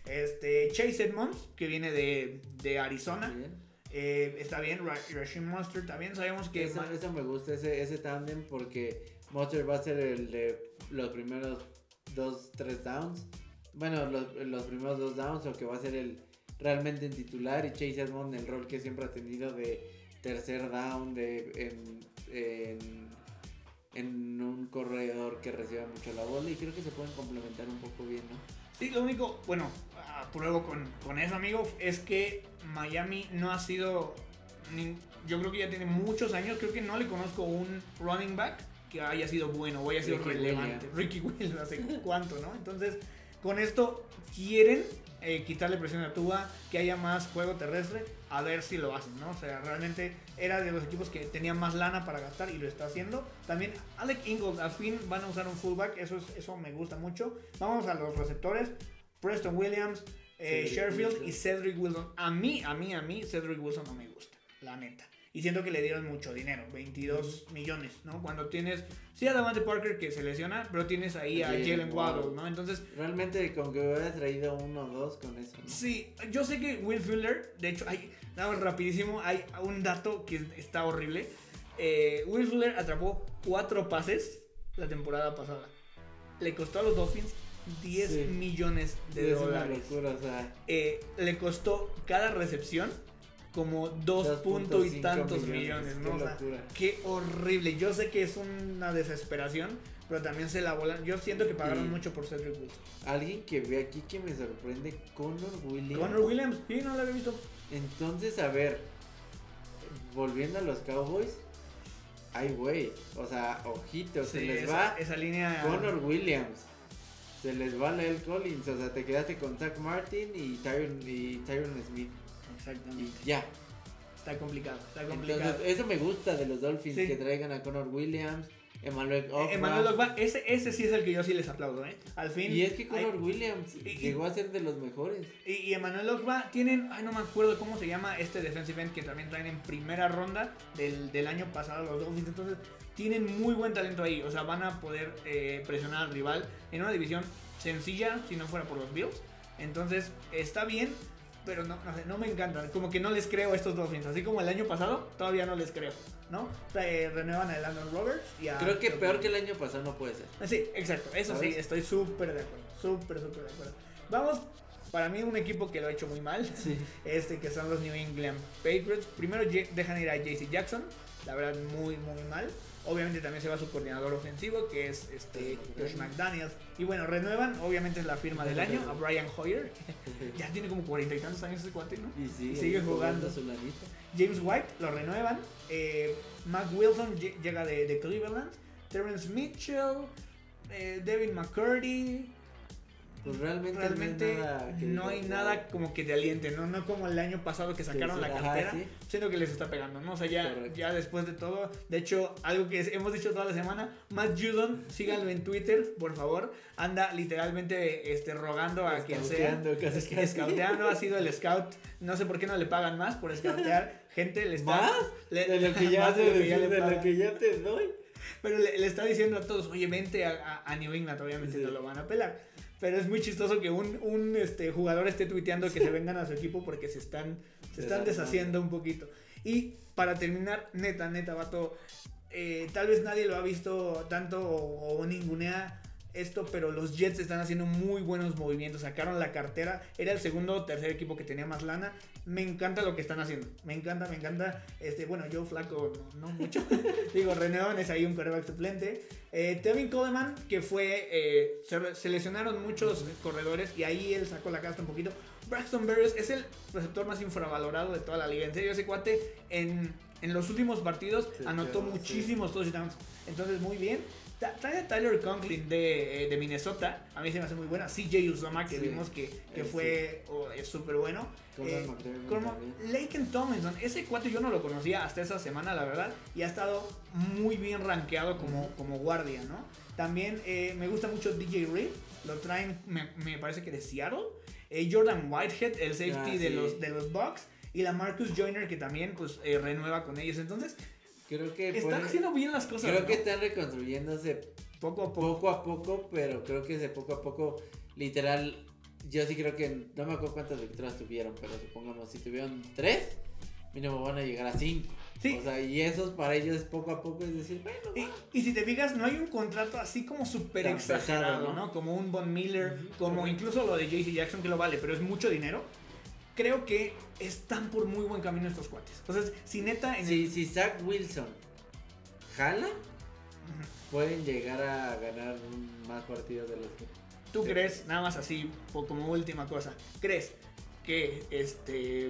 Este, Chase Edmonds, que viene de, de Arizona. Bien. Eh, está bien, Rashim Monster también. Sabemos que. Eso, eso me gusta, ese, ese tándem, porque Monster va a ser el de los primeros dos, tres downs. Bueno, los, los primeros dos downs, o que va a ser el realmente en titular y Chase Edmond el rol que siempre ha tenido de tercer down de en, en, en, un corredor que reciba mucho la bola y creo que se pueden complementar un poco bien, ¿no? Sí, lo único, bueno, pruebo con, con eso, amigo, es que Miami no ha sido, ni, yo creo que ya tiene muchos años, creo que no le conozco un running back que haya sido bueno o haya sido Ricky relevante. Williams. Ricky Williams, hace cuánto, ¿no? Entonces, con esto quieren eh, quitarle presión a Tua, que haya más juego terrestre, a ver si lo hacen, ¿no? O sea, realmente era de los equipos que tenían más lana para gastar y lo está haciendo. También Alec Ingold, al fin van a usar un fullback, eso, es, eso me gusta mucho. Vamos a los receptores, Preston Williams, eh, Sherfield y Cedric Wilson. A mí, a mí, a mí, Cedric Wilson no me gusta, la neta. Y siento que le dieron mucho dinero, 22 millones, ¿no? Cuando tienes, sí a Davante Parker que se lesiona, pero tienes ahí a Jalen Waddle. ¿no? Entonces, Realmente con que hubiera traído uno o dos con eso, ¿no? Sí, yo sé que Will Fuller, de hecho, hay, nada más rapidísimo, hay un dato que está horrible. Eh, Will Fuller atrapó cuatro pases la temporada pasada. Le costó a los Dolphins 10 Sí. millones de es una dólares. locura, o sea. Eh, le costó cada recepción como 2 puntos y 2.5 tantos millones, ¿no? Qué O sea, qué horrible. Yo sé que es una desesperación, pero también se la volan. Yo siento que pagaron Y- mucho por Cedric Wilson. Alguien que ve aquí que me sorprende, Connor Williams. Connor Williams, sí, no lo había visto. Entonces, a ver, volviendo a los Cowboys, ay, güey, o sea, ojito, se les esa, va esa línea. Connor Williams, se les va Lel Collins, o sea, te quedaste con Zach Martin y Tyron, y Tyron Smith, Exactamente. y ya. Está complicado, está complicado. Entonces, eso me gusta de los Dolphins, Sí. que traigan a Connor Williams, Emmanuel Ogba. Emanuel Ogba, ese, ese sí es el que yo sí les aplaudo, ¿eh? Al fin. Y es que hay- Connor Williams y- llegó a ser de los mejores. Y, y Emanuel Ogba tienen, ay no me acuerdo cómo se llama este defensive end que también traen en primera ronda del, del año pasado los Dolphins. Entonces tienen muy buen talento ahí. O sea, van a poder eh, presionar al rival en una división sencilla si no fuera por los Bills. Entonces está bien, pero no, no sé, no me encantan. Como que no les creo a estos Dolphins. Así como el año pasado, todavía no les creo. ¿No? Eh, renuevan a Landon Roberts y a... Creo que peor que el año pasado no puede ser. Sí, exacto. Eso sí, estoy súper de acuerdo. Súper, súper de acuerdo. Vamos, para mí un equipo que lo ha hecho muy mal. Sí. Este que son los New England Patriots. Primero dejan ir a JC Jackson. La verdad, muy, muy mal. Obviamente también se va su coordinador ofensivo, que es este Josh McDaniels. Y bueno, renuevan, obviamente es la firma del año, a Brian Hoyer. ya tiene como cuarenta y tantos años ese cuate, ¿no? Y sigue, Y sigue jugando. James White lo renuevan. Eh, Mac Wilson lle- llega de, de Cleveland. Terrence Mitchell. eh, Devin McCurdy. Pues realmente, Realmente no hay nada, no hay como que te aliente, ¿no? No como el año pasado que sacaron la Ajá, cartera. sí. Siento que les está pegando, ¿no? O sea, ya, Correcto. ya después de todo. De hecho, algo que hemos dicho toda la semana, Matt Judon, síganlo en Twitter, por favor. Anda literalmente este, rogando a quien sea. Escauteando, casi, Es- casi. Scouteando, ha sido el scout. No sé por qué no le pagan más por scoutear. Gente le está. ¿Más? le- De lo que ya, de le de lo que ya te doy. Pero le, le está diciendo a todos, oye, vente a, a- a New England, obviamente no lo van a pelar. Pero es muy chistoso que un, un, este, jugador esté tuiteando que se vengan a su equipo porque se están, se están deshaciendo un poquito. Y para terminar, neta, neta, vato, eh, tal vez nadie lo ha visto tanto o, o ningunea esto, pero los Jets están haciendo muy buenos movimientos. Sacaron la cartera, era el segundo o tercer equipo que tenía más lana. Me encanta lo que están haciendo. Me encanta, me encanta. Este, bueno, yo flaco, no, no mucho. Digo, Reneón es ahí un quarterback suplente. Eh, Tevin Coleman, que fue. eh, se, se lesionaron muchos corredores y ahí él sacó la casta un poquito. Braxton Berrios es el receptor más infravalorado de toda la liga. En serio, ese cuate en, en los últimos partidos anotó sí. muchísimos touchdowns. Entonces, muy bien. Trae a Tyler Conklin de, eh, de Minnesota. A mí se me hace muy buena. CJ Uzoma, que Sí. vimos que, que Eh, fue oh, es súper bueno. Eh, como. Laken Tomlinson, ese cuate yo no lo conocía hasta esa semana, la verdad, y ha estado muy bien rankeado como, como guardia, ¿no? También eh, me gusta mucho DJ Reed, lo traen, me, me parece que de Seattle. Eh, Jordan Whitehead, el safety Ah, de, sí. los, de los Bucks. Y la Marcus Joyner, que también pues renueva con ellos. Entonces, Creo que están puede- haciendo bien las cosas. Creo ¿no? que están reconstruyéndose poco a poco. poco a poco, pero creo que de poco a poco, literal, yo sí creo que, no me acuerdo cuántas victorias tuvieron, pero supongamos, si tuvieron tres, mínimo van a llegar a cinco. Sí. O sea, y esos para ellos es poco a poco, es decir, bueno, Y, y si te fijas, no hay un contrato así como súper exagerado, pesado, ¿no? ¿no? Como un Von Miller, Ujú, como correcto. incluso lo de JC Jackson que lo vale, pero es mucho dinero. Creo que están por muy buen camino estos cuates. Entonces, si neta en si, el- si Zach Wilson jala, pueden llegar a ganar más partidos de los que... ¿Tú Sí. crees, nada más así, como última cosa, crees que este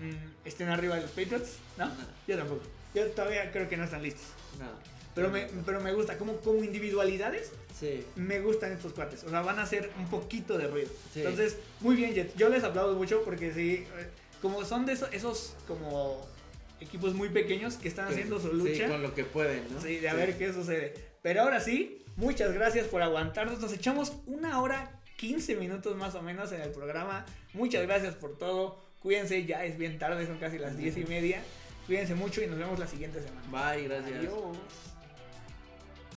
mm, estén arriba de los Patriots? ¿No? No. Yo tampoco. Yo todavía creo que no están listos. No. Pero me, pero me gusta, como, como individualidades, Sí. me gustan estos cuates. O sea, van a hacer un poquito de ruido. Sí. Entonces, muy bien, Jets. Yo les aplaudo mucho porque sí, eh, como son de esos, esos como equipos muy pequeños que están haciendo su Sí, lucha. con lo que pueden, ¿no? Sí, de a ver qué sucede. Pero ahora sí, muchas gracias por aguantarnos. Nos echamos una hora, 15 minutos más o menos en el programa. Muchas gracias por todo. Cuídense, ya es bien tarde, son casi las 10 y media. Cuídense mucho y nos vemos la siguiente semana. Bye, gracias. Adiós.